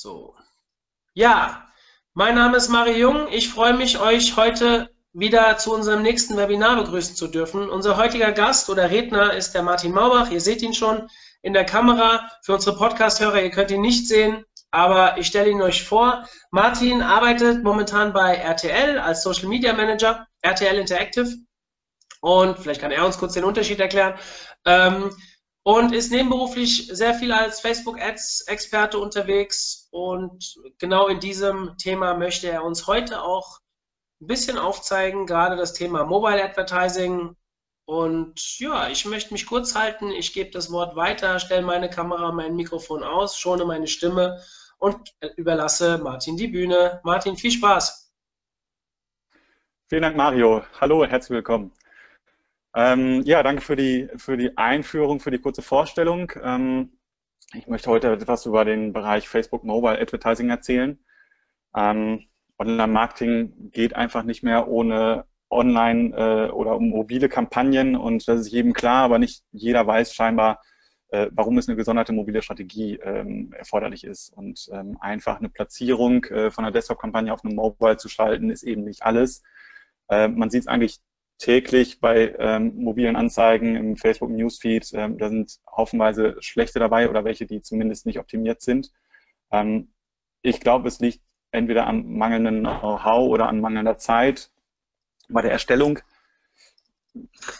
So. Ja, mein Name ist Mario Jung. Ich freue mich, euch heute wieder zu unserem nächsten Webinar begrüßen zu dürfen. Unser heutiger Gast oder Redner ist der Martin Maubach. Ihr seht ihn schon in der Kamera. Für unsere Podcast-Hörer, ihr könnt ihn nicht sehen, aber ich stelle ihn euch vor. Martin arbeitet momentan bei RTL als Social Media Manager, RTL Interactive. Und vielleicht kann er uns kurz den Unterschied erklären. Ähm, und ist nebenberuflich sehr viel als Facebook Ads Experte unterwegs und genau in diesem Thema möchte er uns heute auch ein bisschen aufzeigen, gerade das Thema Mobile Advertising. Und ja, ich möchte mich kurz halten. Ich gebe das Wort weiter, stelle meine Kamera, mein Mikrofon aus, schone meine Stimme und überlasse Martin die Bühne. Martin, viel Spaß. Vielen Dank, Mario. Hallo, herzlich willkommen. Ähm, ja, danke für die, für die Einführung, für die kurze Vorstellung. Ähm, ich möchte heute etwas über den Bereich Facebook Mobile Advertising erzählen. Ähm, Online-Marketing geht einfach nicht mehr ohne Online- äh, oder mobile Kampagnen und das ist jedem klar, aber nicht jeder weiß scheinbar, äh, warum es eine gesonderte mobile Strategie ähm, erforderlich ist. Und ähm, einfach eine Platzierung äh, von einer Desktop-Kampagne auf einem Mobile zu schalten, ist eben nicht alles. Äh, man sieht es eigentlich täglich bei ähm, mobilen Anzeigen im Facebook Newsfeed. Ähm, da sind haufenweise schlechte dabei oder welche, die zumindest nicht optimiert sind. Ähm, ich glaube, es liegt entweder am mangelnden Know-how oder an mangelnder Zeit bei der Erstellung.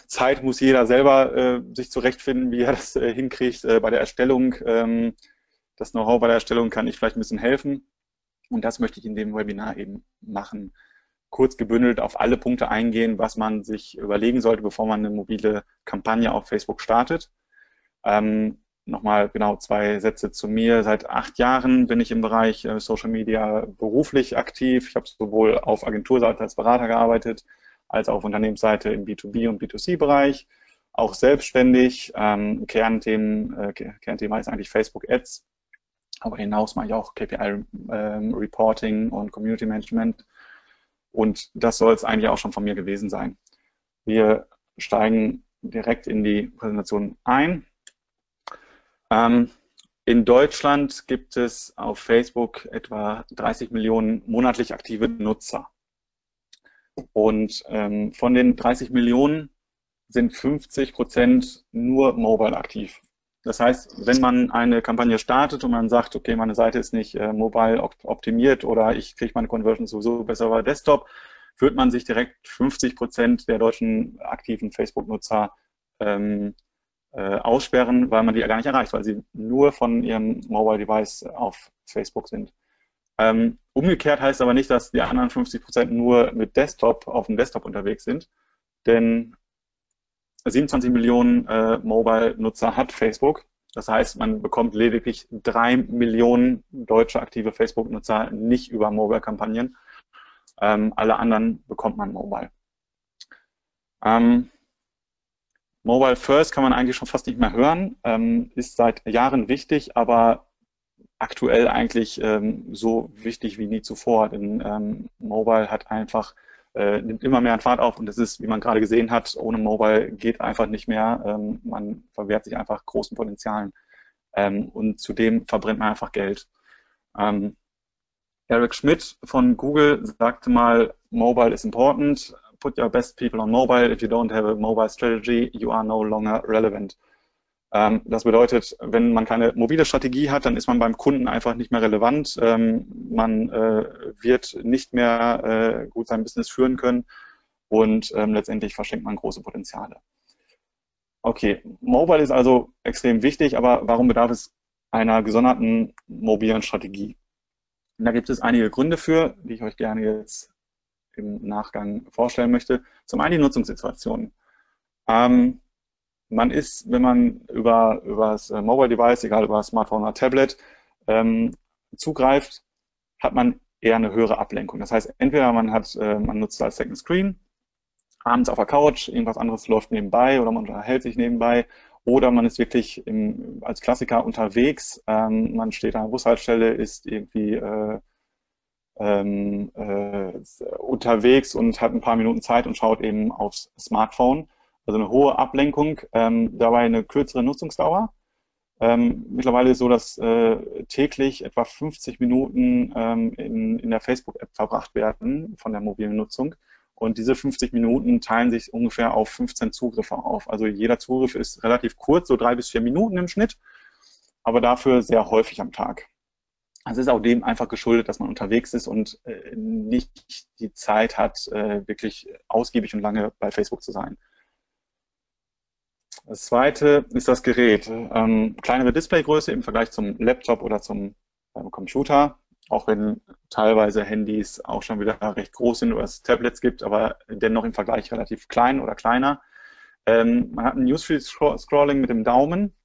Zeit muss jeder selber äh, sich zurechtfinden, wie er das äh, hinkriegt. Äh, bei der Erstellung, ähm, das Know-how bei der Erstellung kann ich vielleicht ein bisschen helfen. Und das möchte ich in dem Webinar eben machen kurz gebündelt auf alle Punkte eingehen, was man sich überlegen sollte, bevor man eine mobile Kampagne auf Facebook startet. Ähm, Nochmal genau zwei Sätze zu mir. Seit acht Jahren bin ich im Bereich äh, Social Media beruflich aktiv. Ich habe sowohl auf Agenturseite als Berater gearbeitet, als auch auf Unternehmensseite im B2B und B2C-Bereich. Auch selbstständig. Ähm, Kernthemen, äh, Kernthema ist eigentlich Facebook Ads. Aber hinaus mache ich auch KPI ähm, Reporting und Community Management und das soll es eigentlich auch schon von mir gewesen sein. Wir steigen direkt in die Präsentation ein. Ähm, in Deutschland gibt es auf Facebook etwa 30 Millionen monatlich aktive Nutzer. Und ähm, von den 30 Millionen sind 50 Prozent nur mobile aktiv. Das heißt, wenn man eine Kampagne startet und man sagt, okay, meine Seite ist nicht äh, mobile optimiert oder ich kriege meine Conversion sowieso besser über Desktop, wird man sich direkt 50 Prozent der deutschen aktiven Facebook-Nutzer ähm, äh, aussperren, weil man die ja gar nicht erreicht, weil sie nur von ihrem Mobile Device auf Facebook sind. Ähm, umgekehrt heißt aber nicht, dass die anderen 50 Prozent nur mit Desktop auf dem Desktop unterwegs sind, denn 27 Millionen äh, Mobile-Nutzer hat Facebook. Das heißt, man bekommt lediglich drei Millionen deutsche aktive Facebook-Nutzer nicht über Mobile-Kampagnen. Ähm, alle anderen bekommt man Mobile. Ähm, Mobile First kann man eigentlich schon fast nicht mehr hören, ähm, ist seit Jahren wichtig, aber aktuell eigentlich ähm, so wichtig wie nie zuvor, denn ähm, Mobile hat einfach äh, nimmt immer mehr an Fahrt auf und das ist, wie man gerade gesehen hat, ohne Mobile geht einfach nicht mehr. Ähm, man verwehrt sich einfach großen Potenzialen ähm, und zudem verbrennt man einfach Geld. Ähm, Eric Schmidt von Google sagte mal, Mobile is important. Put your best people on mobile. If you don't have a mobile strategy, you are no longer relevant. Ähm, das bedeutet, wenn man keine mobile Strategie hat, dann ist man beim Kunden einfach nicht mehr relevant. Ähm, man äh, wird nicht mehr äh, gut sein Business führen können und ähm, letztendlich verschenkt man große Potenziale. Okay, Mobile ist also extrem wichtig, aber warum bedarf es einer gesonderten mobilen Strategie? Und da gibt es einige Gründe für, die ich euch gerne jetzt im Nachgang vorstellen möchte. Zum einen die Nutzungssituation. Ähm, man ist, wenn man über, über das äh, Mobile Device, egal über Smartphone oder Tablet, ähm, zugreift, hat man eher eine höhere Ablenkung. Das heißt, entweder man hat, äh, man nutzt als Second Screen, abends auf der Couch, irgendwas anderes läuft nebenbei oder man unterhält sich nebenbei oder man ist wirklich im, als Klassiker unterwegs, ähm, man steht an der Bushaltestelle, ist irgendwie äh, ähm, äh, unterwegs und hat ein paar Minuten Zeit und schaut eben aufs Smartphone also eine hohe Ablenkung, ähm, dabei eine kürzere Nutzungsdauer. Ähm, mittlerweile ist es so, dass äh, täglich etwa 50 Minuten ähm, in, in der Facebook-App verbracht werden von der mobilen Nutzung. Und diese 50 Minuten teilen sich ungefähr auf 15 Zugriffe auf. Also jeder Zugriff ist relativ kurz, so drei bis vier Minuten im Schnitt, aber dafür sehr häufig am Tag. Es ist auch dem einfach geschuldet, dass man unterwegs ist und äh, nicht die Zeit hat, äh, wirklich ausgiebig und lange bei Facebook zu sein. Das zweite ist das Gerät. Ähm, kleinere Displaygröße im Vergleich zum Laptop oder zum äh, Computer, auch wenn teilweise Handys auch schon wieder recht groß sind oder es Tablets gibt, aber dennoch im Vergleich relativ klein oder kleiner. Ähm, man hat ein Newsfeed-Scrolling mit dem Daumen.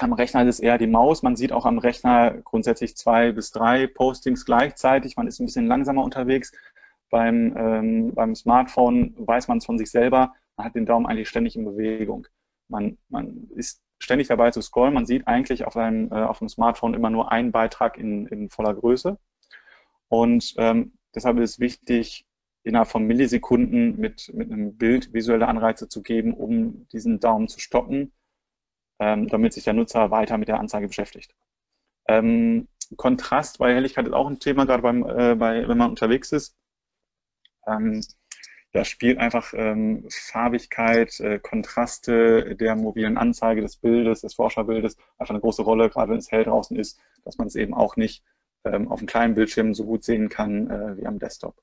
Am Rechner ist es eher die Maus. Man sieht auch am Rechner grundsätzlich zwei bis drei Postings gleichzeitig. Man ist ein bisschen langsamer unterwegs. Beim, ähm, beim Smartphone weiß man es von sich selber. Man hat den Daumen eigentlich ständig in Bewegung. Man, man ist ständig dabei zu scrollen. Man sieht eigentlich auf einem, äh, auf dem Smartphone immer nur einen Beitrag in, in voller Größe. Und ähm, deshalb ist es wichtig, innerhalb von Millisekunden mit, mit einem Bild visuelle Anreize zu geben, um diesen Daumen zu stoppen, ähm, damit sich der Nutzer weiter mit der Anzeige beschäftigt. Ähm, Kontrast bei Helligkeit ist auch ein Thema, gerade beim, äh, bei, wenn man unterwegs ist. Ähm, da spielt einfach ähm, Farbigkeit, äh, Kontraste der mobilen Anzeige des Bildes, des Forscherbildes einfach eine große Rolle, gerade wenn es hell draußen ist, dass man es eben auch nicht ähm, auf einem kleinen Bildschirm so gut sehen kann äh, wie am Desktop.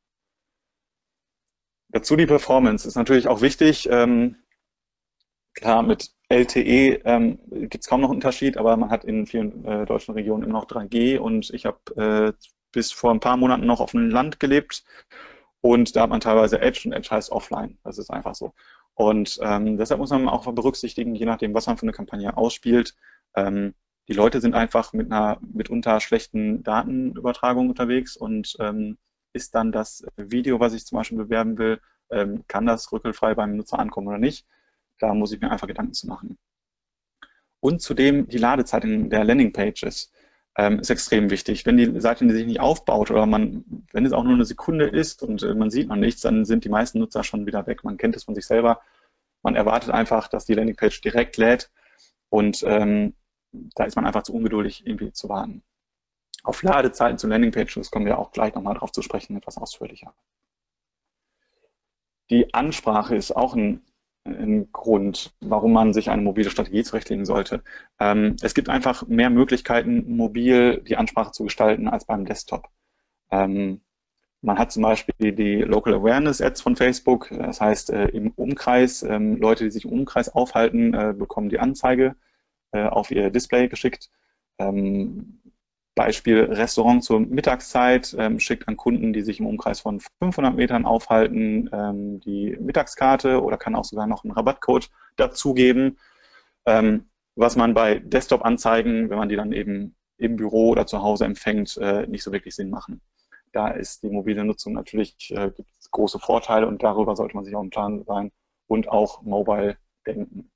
Dazu die Performance ist natürlich auch wichtig. Ähm, klar, mit LTE ähm, gibt es kaum noch einen Unterschied, aber man hat in vielen äh, deutschen Regionen immer noch 3G und ich habe äh, bis vor ein paar Monaten noch auf dem Land gelebt und da hat man teilweise Edge und Edge heißt offline. Das ist einfach so. Und ähm, deshalb muss man auch berücksichtigen, je nachdem, was man für eine Kampagne ausspielt. Ähm, die Leute sind einfach mit einer mitunter schlechten Datenübertragung unterwegs und ähm, ist dann das Video, was ich zum Beispiel bewerben will, ähm, kann das rückelfrei beim Nutzer ankommen oder nicht? Da muss ich mir einfach Gedanken zu machen. Und zudem die Ladezeit in der Landingpages ähm, ist extrem wichtig. Wenn die Seite sich nicht aufbaut oder man, wenn es auch nur eine Sekunde ist und äh, man sieht noch nichts, dann sind die meisten Nutzer schon wieder weg. Man kennt es von sich selber. Man erwartet einfach, dass die Landingpage direkt lädt und ähm, da ist man einfach zu ungeduldig, irgendwie zu warten. Auf Ladezeiten zu Landingpages kommen wir auch gleich nochmal drauf zu sprechen, etwas ausführlicher. Die Ansprache ist auch ein ein Grund, warum man sich eine mobile Strategie zurechtlegen sollte. Ähm, es gibt einfach mehr Möglichkeiten, mobil die Ansprache zu gestalten als beim Desktop. Ähm, man hat zum Beispiel die Local Awareness Ads von Facebook. Das heißt, äh, im Umkreis, ähm, Leute, die sich im Umkreis aufhalten, äh, bekommen die Anzeige äh, auf ihr Display geschickt. Ähm, Beispiel Restaurant zur Mittagszeit ähm, schickt an Kunden, die sich im Umkreis von 500 Metern aufhalten, ähm, die Mittagskarte oder kann auch sogar noch einen Rabattcode dazugeben. Ähm, was man bei Desktop-Anzeigen, wenn man die dann eben im Büro oder zu Hause empfängt, äh, nicht so wirklich Sinn machen. Da ist die mobile Nutzung natürlich, äh, große Vorteile und darüber sollte man sich auch im Plan sein und auch mobile denken.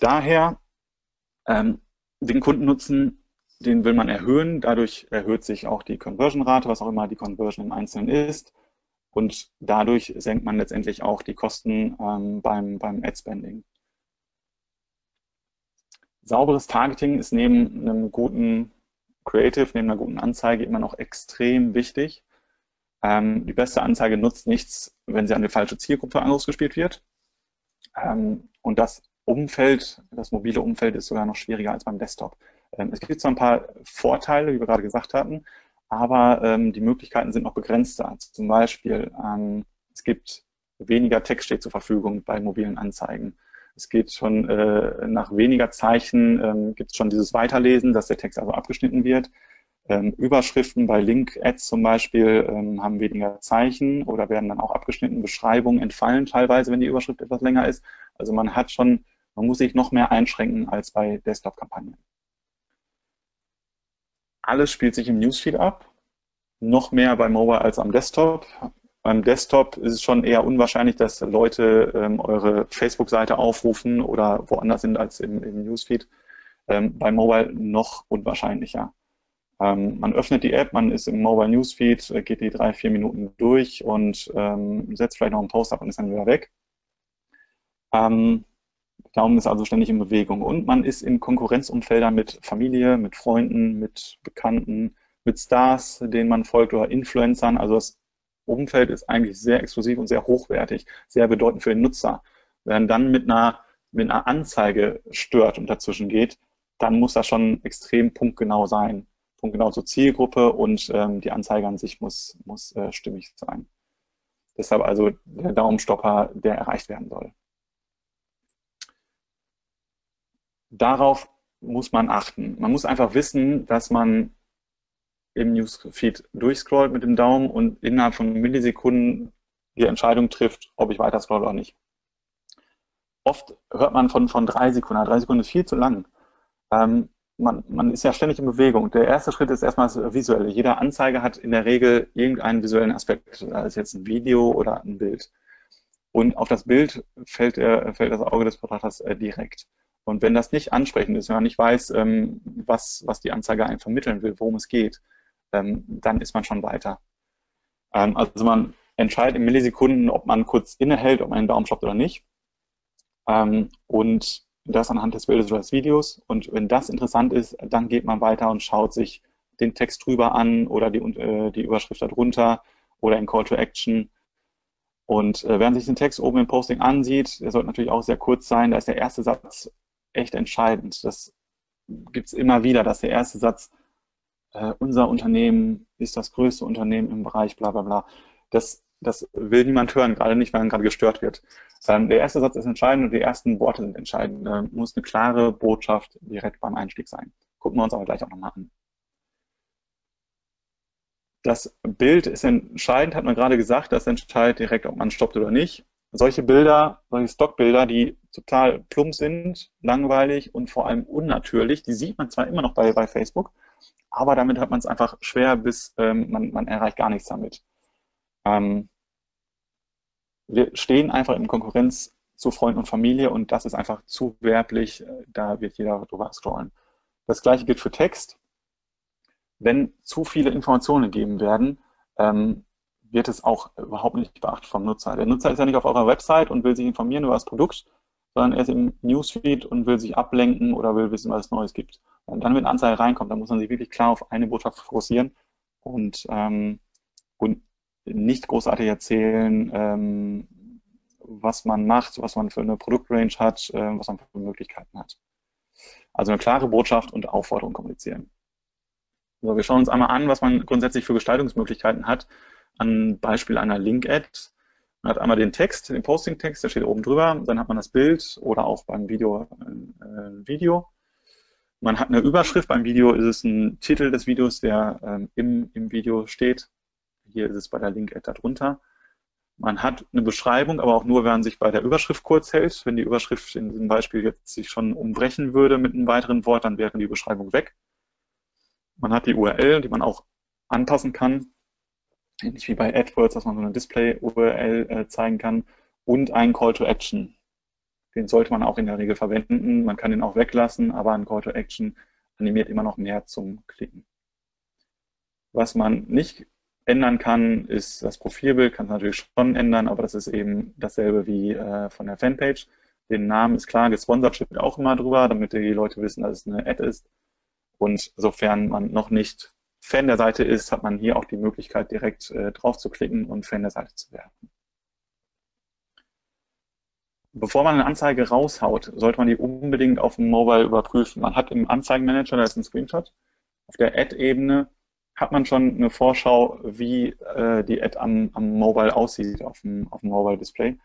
Daher ähm, den Kundennutzen den will man erhöhen. Dadurch erhöht sich auch die Conversion-Rate, was auch immer die Conversion im Einzelnen ist. Und dadurch senkt man letztendlich auch die Kosten ähm, beim, beim Ad-Spending. Sauberes Targeting ist neben einem guten Creative, neben einer guten Anzeige immer noch extrem wichtig. Ähm, die beste Anzeige nutzt nichts, wenn sie an die falsche Zielgruppe ausgespielt wird. Ähm, und das Umfeld, das mobile Umfeld ist sogar noch schwieriger als beim Desktop. Ähm, es gibt zwar ein paar Vorteile, wie wir gerade gesagt hatten, aber ähm, die Möglichkeiten sind noch begrenzter. Zum Beispiel, ähm, es gibt weniger Text steht zur Verfügung bei mobilen Anzeigen. Es geht schon äh, nach weniger Zeichen, ähm, gibt es schon dieses Weiterlesen, dass der Text also abgeschnitten wird. Ähm, Überschriften bei Link-Ads zum Beispiel ähm, haben weniger Zeichen oder werden dann auch abgeschnitten. Beschreibungen entfallen teilweise, wenn die Überschrift etwas länger ist. Also man hat schon, man muss sich noch mehr einschränken als bei Desktop-Kampagnen. Alles spielt sich im Newsfeed ab, noch mehr bei Mobile als am Desktop. Beim Desktop ist es schon eher unwahrscheinlich, dass Leute ähm, eure Facebook-Seite aufrufen oder woanders sind als im, im Newsfeed. Ähm, bei Mobile noch unwahrscheinlicher. Ähm, man öffnet die App, man ist im Mobile Newsfeed, äh, geht die drei, vier Minuten durch und ähm, setzt vielleicht noch einen Post ab und ist dann wieder weg. Ähm, Daumen ist also ständig in Bewegung und man ist in Konkurrenzumfeldern mit Familie, mit Freunden, mit Bekannten, mit Stars, denen man folgt oder Influencern. Also das Umfeld ist eigentlich sehr exklusiv und sehr hochwertig, sehr bedeutend für den Nutzer. Wenn dann mit einer, mit einer Anzeige stört und dazwischen geht, dann muss das schon extrem punktgenau sein. Punktgenau zur Zielgruppe und ähm, die Anzeige an sich muss, muss äh, stimmig sein. Deshalb also der Daumenstopper, der erreicht werden soll. Darauf muss man achten. Man muss einfach wissen, dass man im Newsfeed durchscrollt mit dem Daumen und innerhalb von Millisekunden die Entscheidung trifft, ob ich weiter scroll oder nicht. Oft hört man von, von drei Sekunden, drei Sekunden ist viel zu lang. Ähm, man, man ist ja ständig in Bewegung. Der erste Schritt ist erstmal das Visuelle. Jede Anzeige hat in der Regel irgendeinen visuellen Aspekt, sei es jetzt ein Video oder ein Bild. Und auf das Bild fällt, äh, fällt das Auge des Betrachters äh, direkt. Und wenn das nicht ansprechend ist, wenn man nicht weiß, ähm, was, was die Anzeige einem vermitteln will, worum es geht, ähm, dann ist man schon weiter. Ähm, also man entscheidet in Millisekunden, ob man kurz innehält, ob man einen Daumen stoppt oder nicht. Ähm, und das anhand des Bildes oder des Videos. Und wenn das interessant ist, dann geht man weiter und schaut sich den Text drüber an oder die, äh, die Überschrift darunter oder in Call to Action. Und äh, während sich den Text oben im Posting ansieht, der sollte natürlich auch sehr kurz sein, da ist der erste Satz echt entscheidend. Das gibt es immer wieder, dass der erste Satz äh, unser Unternehmen ist das größte Unternehmen im Bereich bla bla bla. Das, das will niemand hören, gerade nicht, weil man gerade gestört wird. Ähm, der erste Satz ist entscheidend und die ersten Worte sind entscheidend. Äh, muss eine klare Botschaft direkt beim Einstieg sein. Gucken wir uns aber gleich auch nochmal an. Das Bild ist entscheidend, hat man gerade gesagt, das entscheidet direkt, ob man stoppt oder nicht. Solche Bilder, solche Stockbilder, die total plump sind, langweilig und vor allem unnatürlich, die sieht man zwar immer noch bei, bei Facebook, aber damit hat man es einfach schwer, bis ähm, man, man erreicht gar nichts damit. Ähm, wir stehen einfach in Konkurrenz zu Freunden und Familie und das ist einfach zu werblich, da wird jeder drüber scrollen. Das gleiche gilt für Text. Wenn zu viele Informationen gegeben werden, ähm, wird es auch überhaupt nicht beachtet vom Nutzer. Der Nutzer ist ja nicht auf eurer Website und will sich informieren über das Produkt, sondern er ist im Newsfeed und will sich ablenken oder will wissen, was es Neues gibt. Und dann, wenn eine Anzeige reinkommt, dann muss man sich wirklich klar auf eine Botschaft fokussieren und, ähm, und nicht großartig erzählen, ähm, was man macht, was man für eine Produktrange hat, äh, was man für Möglichkeiten hat. Also eine klare Botschaft und Aufforderung kommunizieren. So, wir schauen uns einmal an, was man grundsätzlich für Gestaltungsmöglichkeiten hat. An Beispiel einer Link-Ad. Man hat einmal den Text, den Posting-Text, der steht oben drüber. Dann hat man das Bild oder auch beim Video ein äh, Video. Man hat eine Überschrift. Beim Video ist es ein Titel des Videos, der ähm, im, im Video steht. Hier ist es bei der Link-Ad darunter. Man hat eine Beschreibung, aber auch nur, wenn man sich bei der Überschrift kurz hält. Wenn die Überschrift in diesem Beispiel jetzt sich schon umbrechen würde mit einem weiteren Wort, dann wäre die Beschreibung weg. Man hat die URL, die man auch anpassen kann. Ähnlich wie bei AdWords, dass man so eine Display-URL äh, zeigen kann. Und einen Call to Action. Den sollte man auch in der Regel verwenden. Man kann den auch weglassen, aber ein Call to Action animiert immer noch mehr zum Klicken. Was man nicht ändern kann, ist das Profilbild, kann es natürlich schon ändern, aber das ist eben dasselbe wie äh, von der Fanpage. Den Namen ist klar, gesponsert steht auch immer drüber, damit die Leute wissen, dass es eine Ad ist. Und sofern man noch nicht Fan der Seite ist, hat man hier auch die Möglichkeit, direkt äh, drauf zu klicken und Fan der Seite zu werden. Bevor man eine Anzeige raushaut, sollte man die unbedingt auf dem Mobile überprüfen. Man hat im Anzeigenmanager, da ist ein Screenshot, auf der Ad-Ebene hat man schon eine Vorschau, wie äh, die Ad am, am Mobile aussieht, auf dem, auf dem Mobile-Display.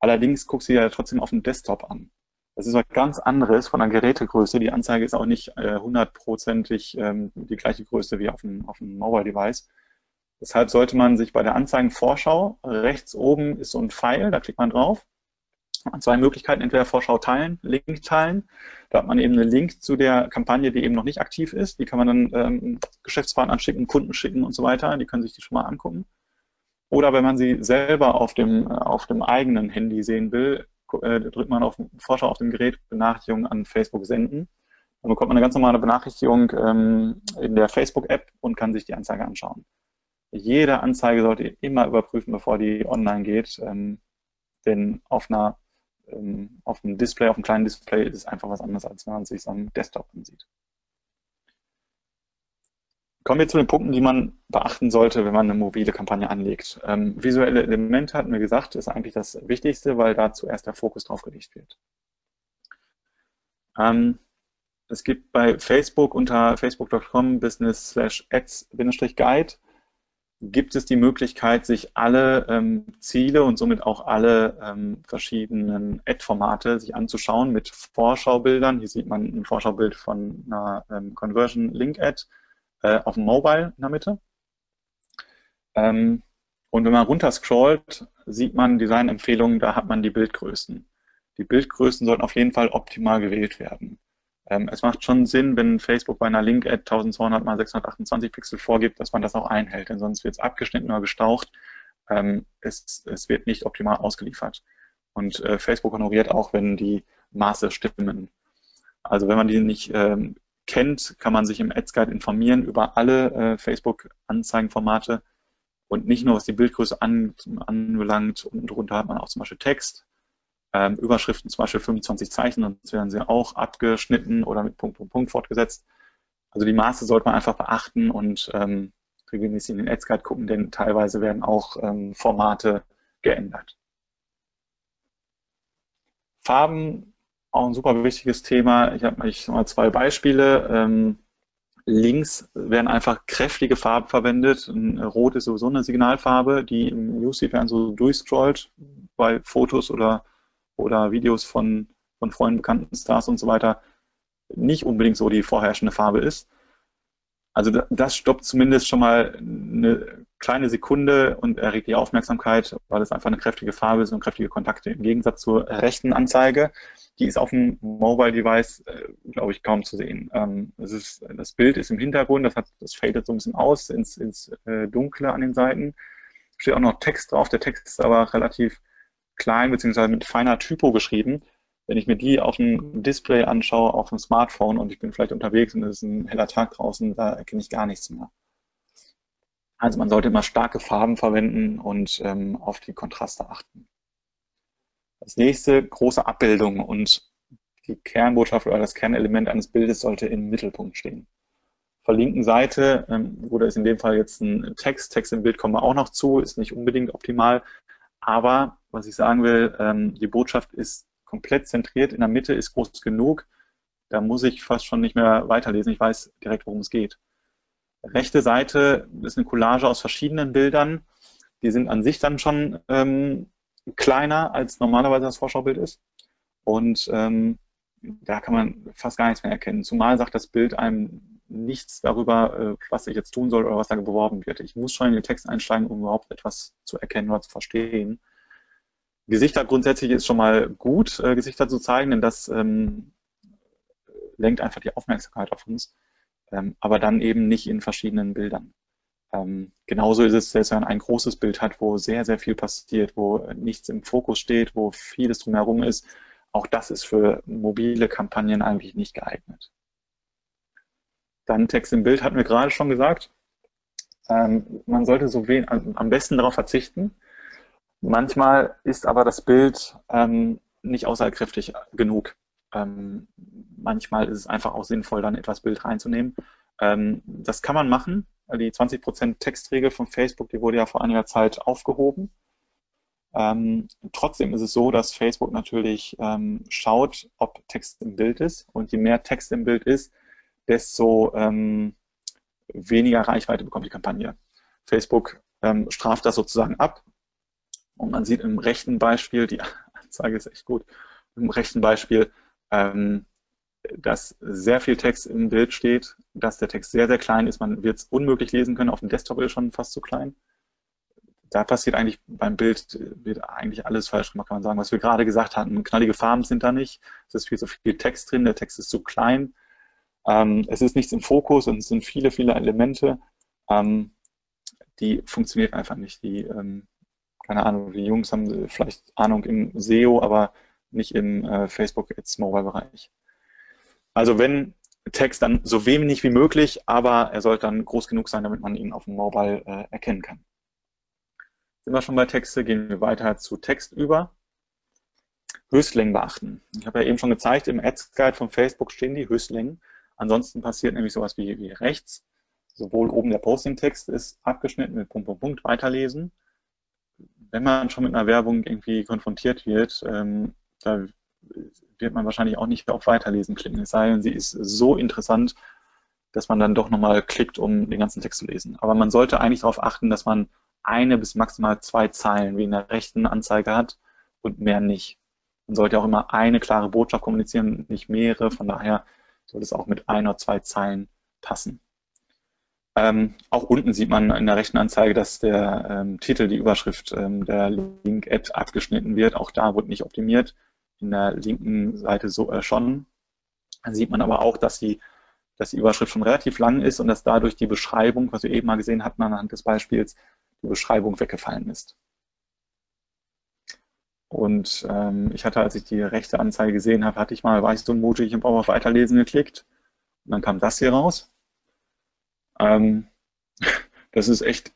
Allerdings guckt sie ja trotzdem auf dem Desktop an. Das ist was ganz anderes von der Gerätegröße. Die Anzeige ist auch nicht äh, hundertprozentig äh, ähm, die gleiche Größe wie auf dem, auf dem Mobile-Device. Deshalb sollte man sich bei der Anzeigenvorschau, rechts oben ist so ein Pfeil, da klickt man drauf zwei Möglichkeiten, entweder Vorschau teilen, Link teilen. Da hat man eben einen Link zu der Kampagne, die eben noch nicht aktiv ist. Die kann man dann ähm, Geschäftspartnern schicken, Kunden schicken und so weiter. Die können sich die schon mal angucken. Oder wenn man sie selber auf dem, auf dem eigenen Handy sehen will, äh, drückt man auf Vorschau auf dem Gerät Benachrichtigung an Facebook senden. Dann bekommt man eine ganz normale Benachrichtigung ähm, in der Facebook-App und kann sich die Anzeige anschauen. Jede Anzeige sollte ihr immer überprüfen, bevor die online geht. Ähm, denn auf einer ähm, auf dem Display, auf dem kleinen Display ist es einfach was anderes, als wenn man es sich am Desktop ansieht. Kommen wir zu den Punkten, die man beachten sollte, wenn man eine mobile Kampagne anlegt. Ähm, visuelle Elemente, hatten wir gesagt, ist eigentlich das Wichtigste, weil da zuerst der Fokus drauf gelegt wird. Ähm, es gibt bei Facebook unter facebook.com business slash ads-guide gibt es die Möglichkeit, sich alle ähm, Ziele und somit auch alle ähm, verschiedenen Ad-Formate sich anzuschauen mit Vorschaubildern. Hier sieht man ein Vorschaubild von einer ähm, Conversion Link Ad äh, auf dem Mobile in der Mitte. Ähm, und wenn man runter scrollt, sieht man Designempfehlungen, da hat man die Bildgrößen. Die Bildgrößen sollten auf jeden Fall optimal gewählt werden. Ähm, es macht schon Sinn, wenn Facebook bei einer Link-Ad 1200 x 628 Pixel vorgibt, dass man das auch einhält, denn sonst wird es abgeschnitten oder gestaucht. Ähm, es, es, wird nicht optimal ausgeliefert. Und äh, Facebook honoriert auch, wenn die Maße stimmen. Also wenn man die nicht ähm, kennt, kann man sich im Ads Guide informieren über alle äh, Facebook-Anzeigenformate und nicht nur was die Bildgröße an, anbelangt. Unten drunter hat man auch zum Beispiel Text, ähm, Überschriften zum Beispiel 25 Zeichen, sonst werden sie auch abgeschnitten oder mit Punkt, Punkt, Punkt fortgesetzt. Also die Maße sollte man einfach beachten und ähm, regelmäßig in den Ads Guide gucken, denn teilweise werden auch ähm, Formate geändert. Farben auch ein super wichtiges Thema. Ich habe mal zwei Beispiele. Ähm, links werden einfach kräftige Farben verwendet. Rot ist sowieso eine Signalfarbe, die im Newsfeed so durchscrollt bei Fotos oder, oder Videos von, von Freunden, bekannten Stars und so weiter nicht unbedingt so die vorherrschende Farbe ist. Also das stoppt zumindest schon mal eine kleine Sekunde und erregt die Aufmerksamkeit, weil es einfach eine kräftige Farbe ist und kräftige Kontakte. Im Gegensatz zur rechten Anzeige, die ist auf dem Mobile Device, äh, glaube ich, kaum zu sehen. Ähm, das, ist, das Bild ist im Hintergrund, das, hat, das fadet so ein bisschen aus ins, ins äh, Dunkle an den Seiten. Steht auch noch Text drauf, der Text ist aber relativ klein bzw. mit feiner Typo geschrieben. Wenn ich mir die auf dem Display anschaue, auf dem Smartphone und ich bin vielleicht unterwegs und es ist ein heller Tag draußen, da erkenne ich gar nichts mehr. Also man sollte immer starke Farben verwenden und ähm, auf die Kontraste achten. Das nächste, große Abbildung und die Kernbotschaft oder das Kernelement eines Bildes sollte im Mittelpunkt stehen. Auf der linken Seite, ähm, wo da ist in dem Fall jetzt ein Text, Text im Bild kommen wir auch noch zu, ist nicht unbedingt optimal, aber was ich sagen will, ähm, die Botschaft ist komplett zentriert, in der Mitte ist groß genug, da muss ich fast schon nicht mehr weiterlesen, ich weiß direkt, worum es geht. Rechte Seite ist eine Collage aus verschiedenen Bildern, die sind an sich dann schon ähm, kleiner, als normalerweise das Vorschaubild ist. Und ähm, da kann man fast gar nichts mehr erkennen. Zumal sagt das Bild einem nichts darüber, äh, was ich jetzt tun soll oder was da beworben wird. Ich muss schon in den Text einsteigen, um überhaupt etwas zu erkennen oder zu verstehen. Gesichter grundsätzlich ist schon mal gut, äh, Gesichter zu zeigen, denn das ähm, lenkt einfach die Aufmerksamkeit auf uns, ähm, aber dann eben nicht in verschiedenen Bildern. Ähm, genauso ist es, selbst wenn man ein großes Bild hat, wo sehr, sehr viel passiert, wo nichts im Fokus steht, wo vieles drumherum ist, auch das ist für mobile Kampagnen eigentlich nicht geeignet. Dann Text im Bild hatten wir gerade schon gesagt. Ähm, man sollte so also am besten darauf verzichten, Manchmal ist aber das Bild ähm, nicht aussagekräftig genug. Ähm, manchmal ist es einfach auch sinnvoll, dann etwas Bild reinzunehmen. Ähm, das kann man machen. Die 20% Textregel von Facebook, die wurde ja vor einiger Zeit aufgehoben. Ähm, trotzdem ist es so, dass Facebook natürlich ähm, schaut, ob Text im Bild ist. Und je mehr Text im Bild ist, desto ähm, weniger Reichweite bekommt die Kampagne. Facebook straft das sozusagen ab und man sieht im rechten Beispiel, die Anzeige ist echt gut, im rechten Beispiel, ähm, dass sehr viel Text im Bild steht, dass der Text sehr, sehr klein ist. Man wird es unmöglich lesen können. Auf dem Desktop ist schon fast zu klein. Da passiert eigentlich beim Bild wird eigentlich alles falsch gemacht, kann man sagen. Was wir gerade gesagt hatten, knallige Farben sind da nicht. Es ist viel zu viel Text drin, der Text ist zu klein. Ähm, es ist nichts im Fokus und es sind viele, viele Elemente. Ähm, die funktioniert einfach nicht. Die ähm, keine Ahnung, die Jungs haben vielleicht Ahnung im SEO, aber nicht im äh, Facebook Ads Mobile Bereich. Also wenn Text dann so wenig wie möglich, aber er sollte dann groß genug sein, damit man ihn auf dem Mobile äh, erkennen kann. Sind wir schon bei Texte, gehen wir weiter zu Text über. Höchstlängen beachten. Ich habe ja eben schon gezeigt, im Ads Guide von Facebook stehen die Höchstlängen. Ansonsten passiert nämlich sowas wie, wie rechts. Sowohl oben der Posting-Text ist abgeschnitten mit Punkt, Punkt, Punkt, weiterlesen. Wenn man schon mit einer Werbung irgendwie konfrontiert wird, ähm, da wird man wahrscheinlich auch nicht auf Weiterlesen klicken. Es sei denn, sie ist so interessant, dass man dann doch nochmal klickt, um den ganzen Text zu lesen. Aber man sollte eigentlich darauf achten, dass man eine bis maximal zwei Zeilen wie in der rechten Anzeige hat und mehr nicht. Man sollte auch immer eine klare Botschaft kommunizieren, nicht mehrere. Von daher sollte es auch mit ein oder zwei Zeilen passen. Ähm, auch unten sieht man in der rechten Anzeige, dass der ähm, Titel, die Überschrift, ähm, der Link-Ad abgeschnitten wird. Auch da wurde nicht optimiert. In der linken Seite so äh, schon. Dann sieht man aber auch, dass die, dass die Überschrift schon relativ lang ist und dass dadurch die Beschreibung, was wir eben mal gesehen hatten anhand des Beispiels, die Beschreibung weggefallen ist. Und ähm, ich hatte, als ich die rechte Anzeige gesehen habe, hatte ich mal, ich so mutig, ich habe auf Weiterlesen geklickt. Und dann kam das hier raus. Ähm, das ist echt,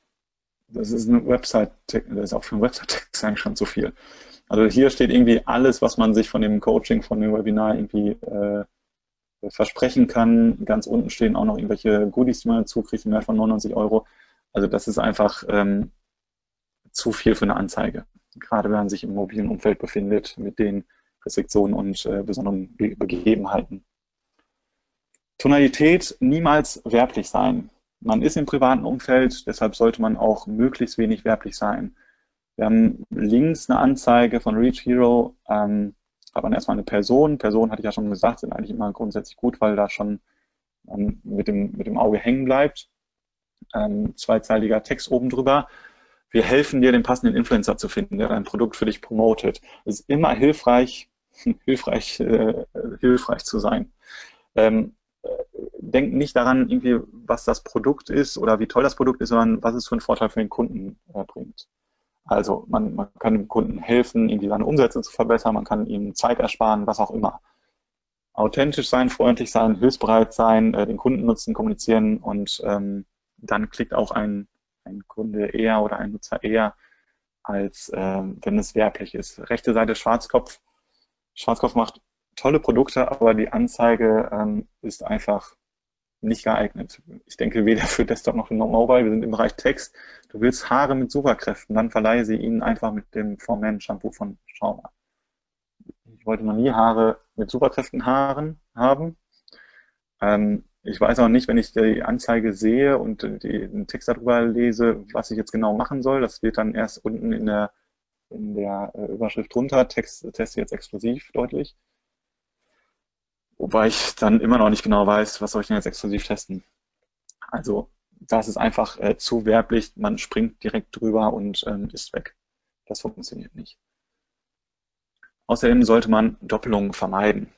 das ist eine Website, das ist auch für einen Website-Text eigentlich schon zu viel. Also hier steht irgendwie alles, was man sich von dem Coaching, von dem Webinar irgendwie äh, versprechen kann. Ganz unten stehen auch noch irgendwelche Goodies, die man dazu kriegt, mehr von 99 Euro. Also das ist einfach ähm, zu viel für eine Anzeige gerade wenn man sich im mobilen Umfeld befindet, mit den Restriktionen und äh, besonderen Be Begebenheiten. Tonalität niemals werblich sein. Man ist im privaten Umfeld, deshalb sollte man auch möglichst wenig werblich sein. Wir haben links eine Anzeige von Reach Hero, ähm, hat man erstmal eine Person. Person hatte ich ja schon gesagt, sind eigentlich immer grundsätzlich gut, weil da schon ähm, mit, dem, mit dem Auge hängen bleibt. Ähm, zweizeiliger Text oben drüber wir helfen dir, den passenden Influencer zu finden, der dein Produkt für dich promotet. Es ist immer hilfreich, hilfreich, äh, hilfreich zu sein. Ähm, äh, denk nicht daran, irgendwie, was das Produkt ist oder wie toll das Produkt ist, sondern was es für einen Vorteil für den Kunden äh, bringt. Also man, man, kann dem Kunden helfen, irgendwie seine Umsätze zu verbessern, man kann ihm Zeit ersparen, was auch immer. Authentisch sein, freundlich sein, hilfsbereit sein, äh, den Kundennutzen kommunizieren und ähm, dann klickt auch ein ein Kunde eher oder ein Nutzer eher, als ähm, wenn es werblich ist. Rechte Seite Schwarzkopf. Schwarzkopf macht tolle Produkte, aber die Anzeige ähm, ist einfach nicht geeignet. Ich denke weder für Desktop noch für Mobile. Wir sind im Bereich Text. Du willst Haare mit Superkräften, dann verleihe sie ihnen einfach mit dem Formen Shampoo von Schauma. Ich wollte noch nie Haare mit Superkräften Haaren haben. Ähm, ich weiß auch nicht, wenn ich die Anzeige sehe und den Text darüber lese, was ich jetzt genau machen soll. Das wird dann erst unten in der, in der äh, Überschrift drunter, Text, Test jetzt exklusiv deutlich. Wobei ich dann immer noch nicht genau weiß, was soll ich denn jetzt exklusiv testen. Also das ist einfach äh, zu werblich, man springt direkt drüber und ähm, ist weg. Das funktioniert nicht. Außerdem sollte man Doppelungen vermeiden.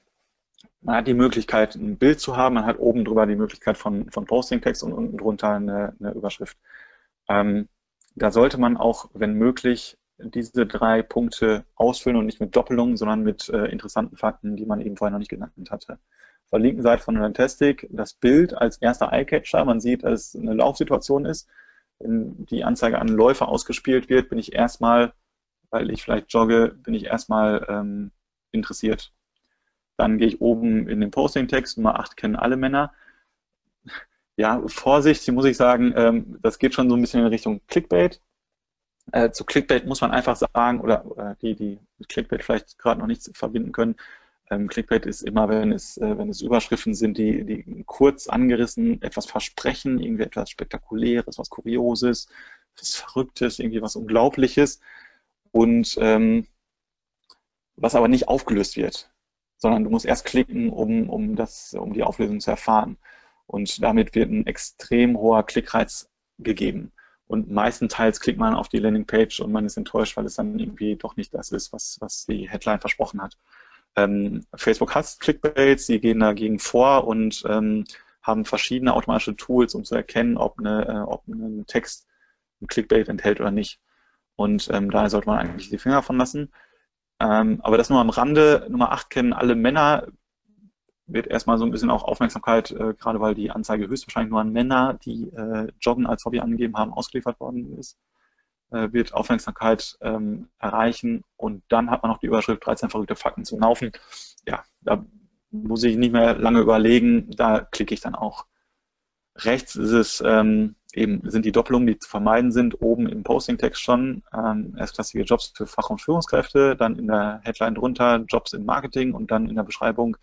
Man hat die Möglichkeit, ein Bild zu haben, man hat oben drüber die Möglichkeit von, von Posting-Text und unten drunter eine, eine Überschrift. Ähm, da sollte man auch, wenn möglich, diese drei Punkte ausfüllen und nicht mit Doppelungen, sondern mit äh, interessanten Fakten, die man eben vorher noch nicht genannt hatte. Auf der linken Seite von Fantastic das Bild als erster Eyecatcher. Man sieht, dass es eine Laufsituation ist. Wenn die Anzeige an Läufer ausgespielt wird, bin ich erstmal, weil ich vielleicht jogge, bin ich erstmal ähm, interessiert dann gehe ich oben in den Posting-Text, Nummer 8 kennen alle Männer. Ja, Vorsicht, hier muss ich sagen, ähm, das geht schon so ein bisschen in Richtung Clickbait. Äh, zu Clickbait muss man einfach sagen, oder äh, die, die mit Clickbait vielleicht gerade noch nichts verbinden können, ähm, Clickbait ist immer, wenn es, äh, wenn es Überschriften sind, die, die kurz angerissen etwas versprechen, irgendwie etwas Spektakuläres, was Kurioses, was Verrücktes, irgendwie was Unglaubliches und ähm, was aber nicht aufgelöst wird sondern du musst erst klicken, um, um, das, um die Auflösung zu erfahren. Und damit wird ein extrem hoher Klickreiz gegeben. Und meistenteils klickt man auf die Landingpage und man ist enttäuscht, weil es dann irgendwie doch nicht das ist, was, was die Headline versprochen hat. Ähm, Facebook hat Clickbaits, sie gehen dagegen vor und ähm, haben verschiedene automatische Tools, um zu erkennen, ob, eine, äh, ob ein Text ein Clickbait enthält oder nicht. Und ähm, daher sollte man eigentlich die Finger davon lassen. Ähm, aber das nur am Rande. Nummer 8 kennen alle Männer. Wird erstmal so ein bisschen auch Aufmerksamkeit, äh, gerade weil die Anzeige höchstwahrscheinlich nur an Männer, die äh, Joggen als Hobby angegeben haben, ausgeliefert worden ist. äh, wird Aufmerksamkeit ähm, erreichen und dann hat man noch die Überschrift 13 verrückte Fakten zum Laufen. Ja, da muss ich nicht mehr lange überlegen, da klicke ich dann auch. Rechts ist es ähm, eben sind die Doppelungen, die zu vermeiden sind, oben im Posting-Text schon ähm, erstklassige Jobs für Fach- und Führungskräfte, dann in der Headline drunter Jobs im Marketing und dann in der Beschreibung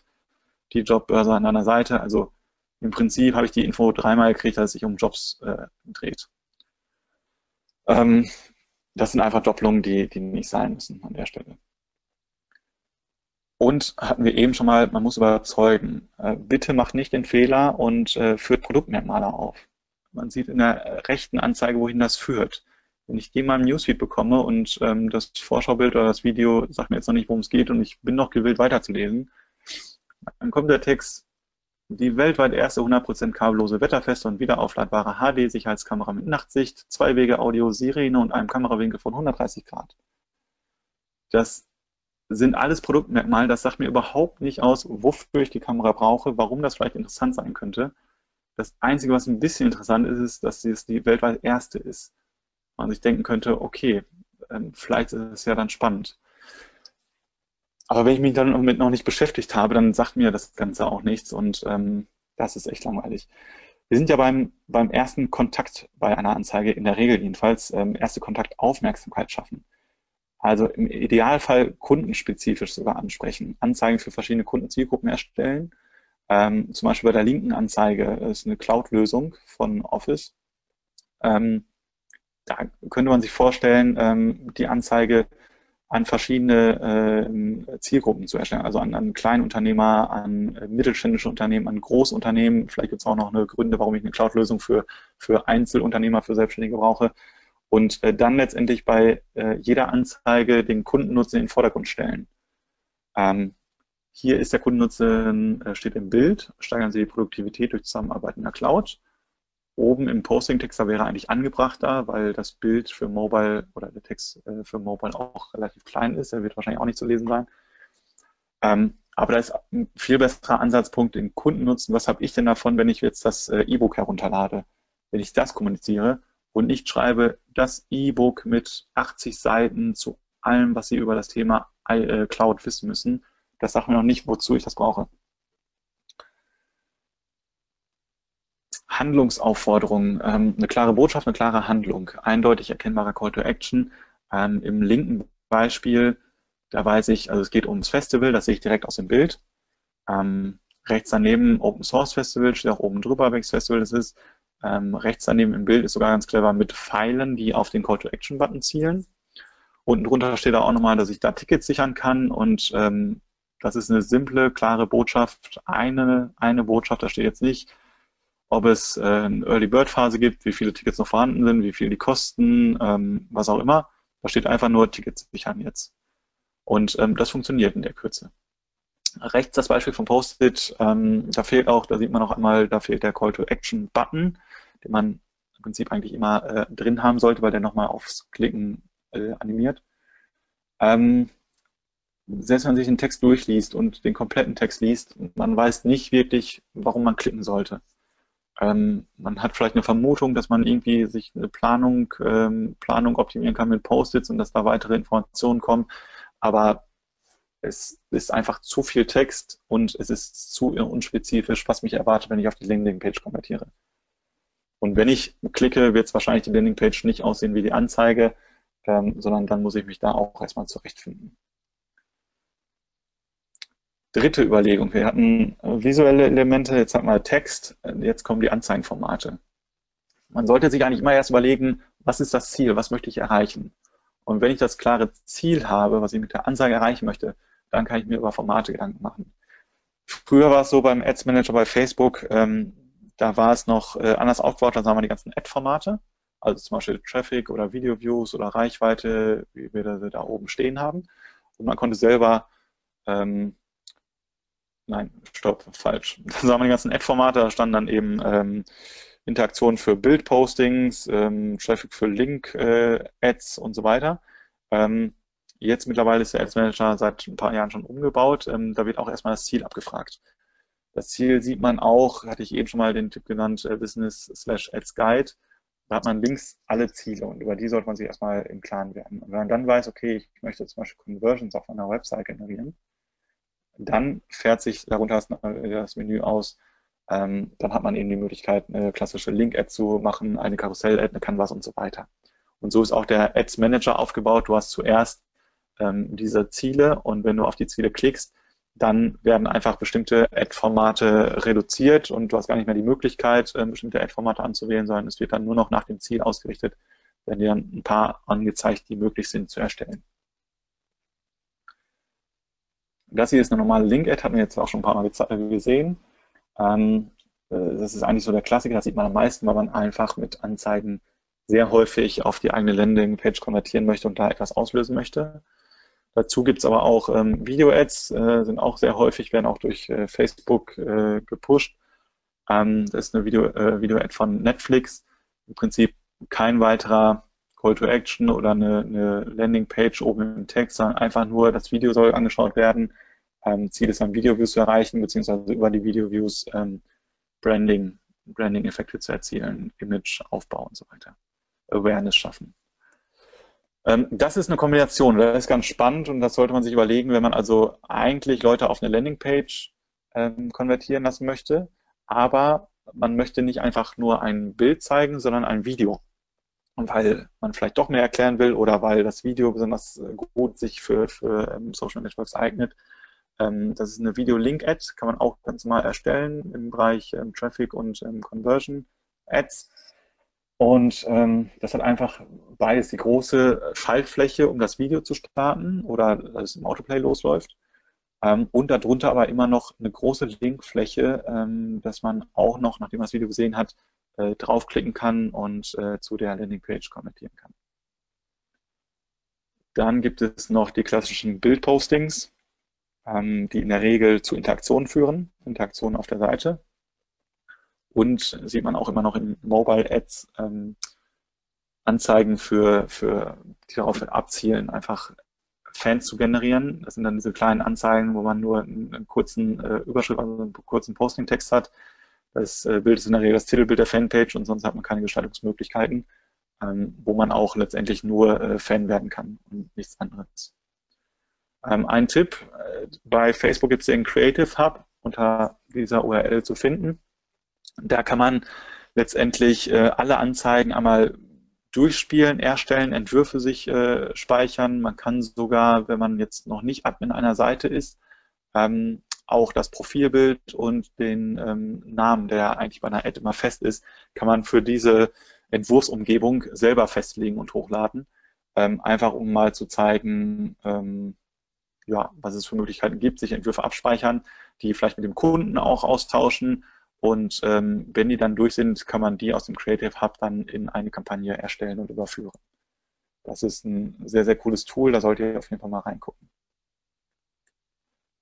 die Jobbörse an einer Seite. Also im Prinzip habe ich die Info dreimal gekriegt, dass es sich um Jobs äh, dreht. Ähm, das sind einfach Doppelungen, die, die nicht sein müssen an der Stelle. Und hatten wir eben schon mal, man muss überzeugen. Äh, bitte macht nicht den Fehler und äh, führt Produktmerkmale auf. Man sieht in der rechten Anzeige, wohin das führt. Wenn ich die mal im Newsfeed bekomme und ähm, das Vorschaubild oder das Video sagt mir jetzt noch nicht, worum es geht und ich bin noch gewillt weiterzulesen, dann kommt der Text, die weltweit erste 100% kabellose, wetterfeste und wiederaufladbare HD-Sicherheitskamera mit Nachtsicht, Zwei-Wege-Audio, Sirene und einem Kamerawinkel von 130 Grad. Das sind alles Produktmerkmale, das sagt mir überhaupt nicht aus, wofür ich die Kamera brauche, warum das vielleicht interessant sein könnte. Das Einzige, was ein bisschen interessant ist, ist, dass es die weltweit erste ist. Man sich denken könnte, okay, ähm, vielleicht ist es ja dann spannend. Aber wenn ich mich dann damit noch nicht beschäftigt habe, dann sagt mir das Ganze auch nichts und ähm, das ist echt langweilig. Wir sind ja beim, beim ersten Kontakt bei einer Anzeige, in der Regel jedenfalls, ähm, erste Kontakt Aufmerksamkeit schaffen. Also im Idealfall kundenspezifisch sogar ansprechen, Anzeigen für verschiedene Kundenzielgruppen erstellen ähm, zum Beispiel bei der linken Anzeige ist eine Cloud-Lösung von Office. Ähm, da könnte man sich vorstellen, ähm, die Anzeige an verschiedene äh, Zielgruppen zu erstellen, also an, an Kleinunternehmer, an äh, mittelständische Unternehmen, an Großunternehmen. Vielleicht gibt es auch noch eine Gründe, warum ich eine Cloud-Lösung für, für Einzelunternehmer, für Selbstständige brauche. Und äh, dann letztendlich bei äh, jeder Anzeige den Kundennutzen in den Vordergrund stellen. Ähm, hier ist der Kundennutzen, äh, steht im Bild, steigern Sie die Produktivität durch Zusammenarbeit in der Cloud. Oben im Posting-Text, da wäre eigentlich angebrachter, weil das Bild für Mobile oder der Text äh, für Mobile auch relativ klein ist. Der wird wahrscheinlich auch nicht zu lesen sein. Ähm, aber da ist ein viel besserer Ansatzpunkt den Kundennutzen. Was habe ich denn davon, wenn ich jetzt das äh, E-Book herunterlade? Wenn ich das kommuniziere und nicht schreibe, das E-Book mit 80 Seiten zu allem, was Sie über das Thema Cloud wissen müssen, das sagt mir noch nicht, wozu ich das brauche. Handlungsaufforderung, ähm, eine klare Botschaft, eine klare Handlung, eindeutig erkennbarer Call to Action. Ähm, Im linken Beispiel, da weiß ich, also es geht ums Festival, das sehe ich direkt aus dem Bild. Ähm, rechts daneben Open Source Festival, steht auch oben drüber, welches Festival das ist. Ähm, rechts daneben im Bild ist sogar ganz clever mit Pfeilen, die auf den Call to Action Button zielen. Unten drunter steht auch nochmal, dass ich da Tickets sichern kann und ähm, das ist eine simple, klare Botschaft. Eine, eine Botschaft, da steht jetzt nicht, ob es äh, eine Early Bird Phase gibt, wie viele Tickets noch vorhanden sind, wie viel die kosten, ähm, was auch immer. Da steht einfach nur Tickets sichern jetzt. Und ähm, das funktioniert in der Kürze. Rechts das Beispiel vom Post-it, ähm, da fehlt auch, da sieht man noch einmal, da fehlt der Call to Action Button, den man im Prinzip eigentlich immer äh, drin haben sollte, weil der nochmal aufs Klicken äh, animiert. Ähm, selbst wenn man sich den Text durchliest und den kompletten Text liest, man weiß nicht wirklich, warum man klicken sollte. Ähm, man hat vielleicht eine Vermutung, dass man irgendwie sich eine Planung, ähm, Planung optimieren kann mit Post-its und dass da weitere Informationen kommen. Aber es ist einfach zu viel Text und es ist zu unspezifisch, was mich erwartet, wenn ich auf die Landingpage konvertiere. Und wenn ich klicke, wird es wahrscheinlich die Landingpage nicht aussehen wie die Anzeige, ähm, sondern dann muss ich mich da auch erstmal zurechtfinden. Dritte Überlegung. Wir hatten äh, visuelle Elemente, jetzt hat man Text, jetzt kommen die Anzeigenformate. Man sollte sich eigentlich immer erst überlegen, was ist das Ziel, was möchte ich erreichen? Und wenn ich das klare Ziel habe, was ich mit der Anzeige erreichen möchte, dann kann ich mir über Formate Gedanken machen. Früher war es so beim Ads Manager bei Facebook, ähm, da war es noch äh, anders aufgebaut, da sahen wir die ganzen Ad-Formate, also zum Beispiel Traffic oder Video Views oder Reichweite, wie wir da oben stehen haben. Und man konnte selber ähm, nein, stopp, falsch. Da sah man die ganzen Ad-Formate, da standen dann eben ähm, Interaktionen für Bildpostings, ähm, Traffic für Link-Ads äh, und so weiter. Ähm, jetzt mittlerweile ist der Ads Manager seit ein paar Jahren schon umgebaut. Ähm, da wird auch erstmal das Ziel abgefragt. Das Ziel sieht man auch, hatte ich eben schon mal den Tipp genannt, äh, Business slash Ads Guide. da hat man links alle Ziele und über die sollte man sich erstmal im Klaren werden. Und wenn man dann weiß, okay, ich möchte zum Beispiel Conversions auf einer Website generieren, dann fährt sich darunter das Menü aus. Ähm, dann hat man eben die Möglichkeit, eine klassische Link-Ad zu machen, eine Karussell-Ad, eine Canvas und so weiter. Und so ist auch der Ads Manager aufgebaut. Du hast zuerst ähm, diese Ziele und wenn du auf die Ziele klickst, dann werden einfach bestimmte Ad-Formate reduziert und du hast gar nicht mehr die Möglichkeit, ähm, bestimmte Ad-Formate anzuwählen, sondern es wird dann nur noch nach dem Ziel ausgerichtet, werden dir dann ein paar angezeigt, die möglich sind zu erstellen. Das hier ist eine normale Link-Ad, hatten wir jetzt auch schon ein paar Mal äh, gesehen. Ähm, äh, das ist eigentlich so der Klassiker, das sieht man am meisten, weil man einfach mit Anzeigen sehr häufig auf die eigene Landing-Page konvertieren möchte und da etwas auslösen möchte. Dazu gibt es aber auch ähm, Video-Ads, äh, sind auch sehr häufig, werden auch durch äh, Facebook äh, gepusht. Ähm, das ist eine Video-Ad äh, Video von Netflix. Im Prinzip kein weiterer Call to Action oder eine, eine Landing-Page oben im Text, sondern einfach nur das Video soll angeschaut werden. Ähm, Ziel ist dann Video-Views zu erreichen, beziehungsweise über die Video-Views ähm, Branding, Branding-Effekte zu erzielen, Image-Aufbau und so weiter, Awareness schaffen. Ähm, das ist eine Kombination, das ist ganz spannend und das sollte man sich überlegen, wenn man also eigentlich Leute auf eine Landingpage ähm, konvertieren lassen möchte, aber man möchte nicht einfach nur ein Bild zeigen, sondern ein Video. Und weil man vielleicht doch mehr erklären will oder weil das Video besonders äh, gut sich für, für ähm, Social Networks eignet. Ähm, das ist eine Video-Link-Ad, kann man auch ganz normal erstellen im Bereich ähm, Traffic und ähm, Conversion Ads. Und das hat einfach beides die große Schaltfläche, um das Video zu starten oder dass es im Autoplay losläuft. Und darunter aber immer noch eine große Linkfläche, ähm, dass man auch noch, nachdem man das Video gesehen hat, äh, draufklicken kann und äh, zu der Landingpage kommentieren kann. Dann gibt es noch die klassischen Bildpostings, ähm, die in der Regel zu Interaktionen führen, Interaktionen auf der Seite. Und sieht man auch immer noch in Mobile Ads ähm, Anzeigen für, für, die darauf abzielen, einfach Fans zu generieren. Das sind dann diese kleinen Anzeigen, wo man nur einen, kurzen äh, Überschrift, also einen kurzen Posting-Text hat. Das äh, Bild ist in der Regel das Titelbild der Fanpage und sonst hat man keine Gestaltungsmöglichkeiten, ähm, wo man auch letztendlich nur äh, Fan werden kann und nichts anderes. Ähm, ein Tipp, äh, bei Facebook gibt es den Creative Hub unter dieser URL zu finden. Da kann man letztendlich alle Anzeigen einmal durchspielen, erstellen, Entwürfe sich speichern. Man kann sogar, wenn man jetzt noch nicht Admin einer Seite ist, ähm, auch das Profilbild und den ähm, Namen, der eigentlich bei einer Ad immer fest ist, kann man für diese Entwurfsumgebung selber festlegen und hochladen. Ähm, einfach um mal zu zeigen, ähm, ja, was es für Möglichkeiten gibt, sich Entwürfe abspeichern, die vielleicht mit dem Kunden auch austauschen und ähm, wenn die dann durch sind, kann man die aus dem Creative Hub dann in eine Kampagne erstellen und überführen. Das ist ein sehr, sehr cooles Tool, da solltet ihr auf jeden Fall mal reingucken.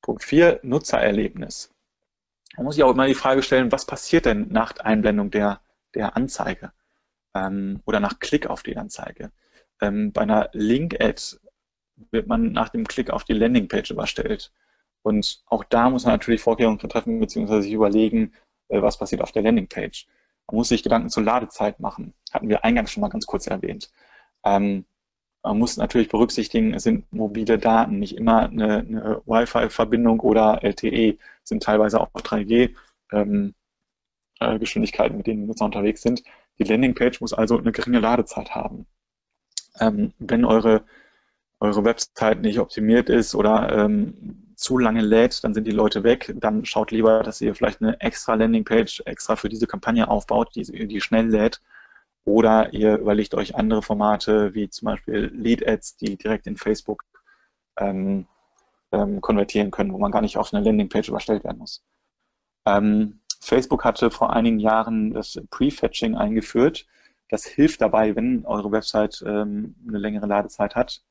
Punkt 4, Nutzererlebnis. Da muss ich auch immer die Frage stellen, was passiert denn nach Einblendung der, der Anzeige ähm, oder nach Klick auf die Anzeige? Ähm, bei einer Link-Ad wird man nach dem Klick auf die Landingpage überstellt. Und auch da muss man natürlich Vorkehrungen treffen, beziehungsweise sich überlegen, äh, was passiert auf der Landingpage. Man muss sich Gedanken zur Ladezeit machen. Hatten wir eingangs schon mal ganz kurz erwähnt. Ähm, man muss natürlich berücksichtigen, es sind mobile Daten, nicht immer eine, eine Wi-Fi-Verbindung oder LTE, sind teilweise auch 3G. Ähm, äh, mit denen Nutzer unterwegs sind. Die Landingpage muss also eine geringe Ladezeit haben. Ähm, wenn eure, eure Website nicht optimiert ist oder ähm, zu lange lädt, dann sind die Leute weg. Dann schaut lieber, dass ihr vielleicht eine extra Landingpage extra für diese Kampagne aufbaut, die, die schnell lädt. Oder ihr überlegt euch andere Formate, wie zum Beispiel Lead-Ads, die direkt in Facebook ähm, ähm, konvertieren können, wo man gar nicht auf eine Landingpage überstellt werden muss. Ähm, Facebook hatte vor einigen Jahren das Prefetching eingeführt. Das hilft dabei, wenn eure Website ähm, eine längere Ladezeit hat,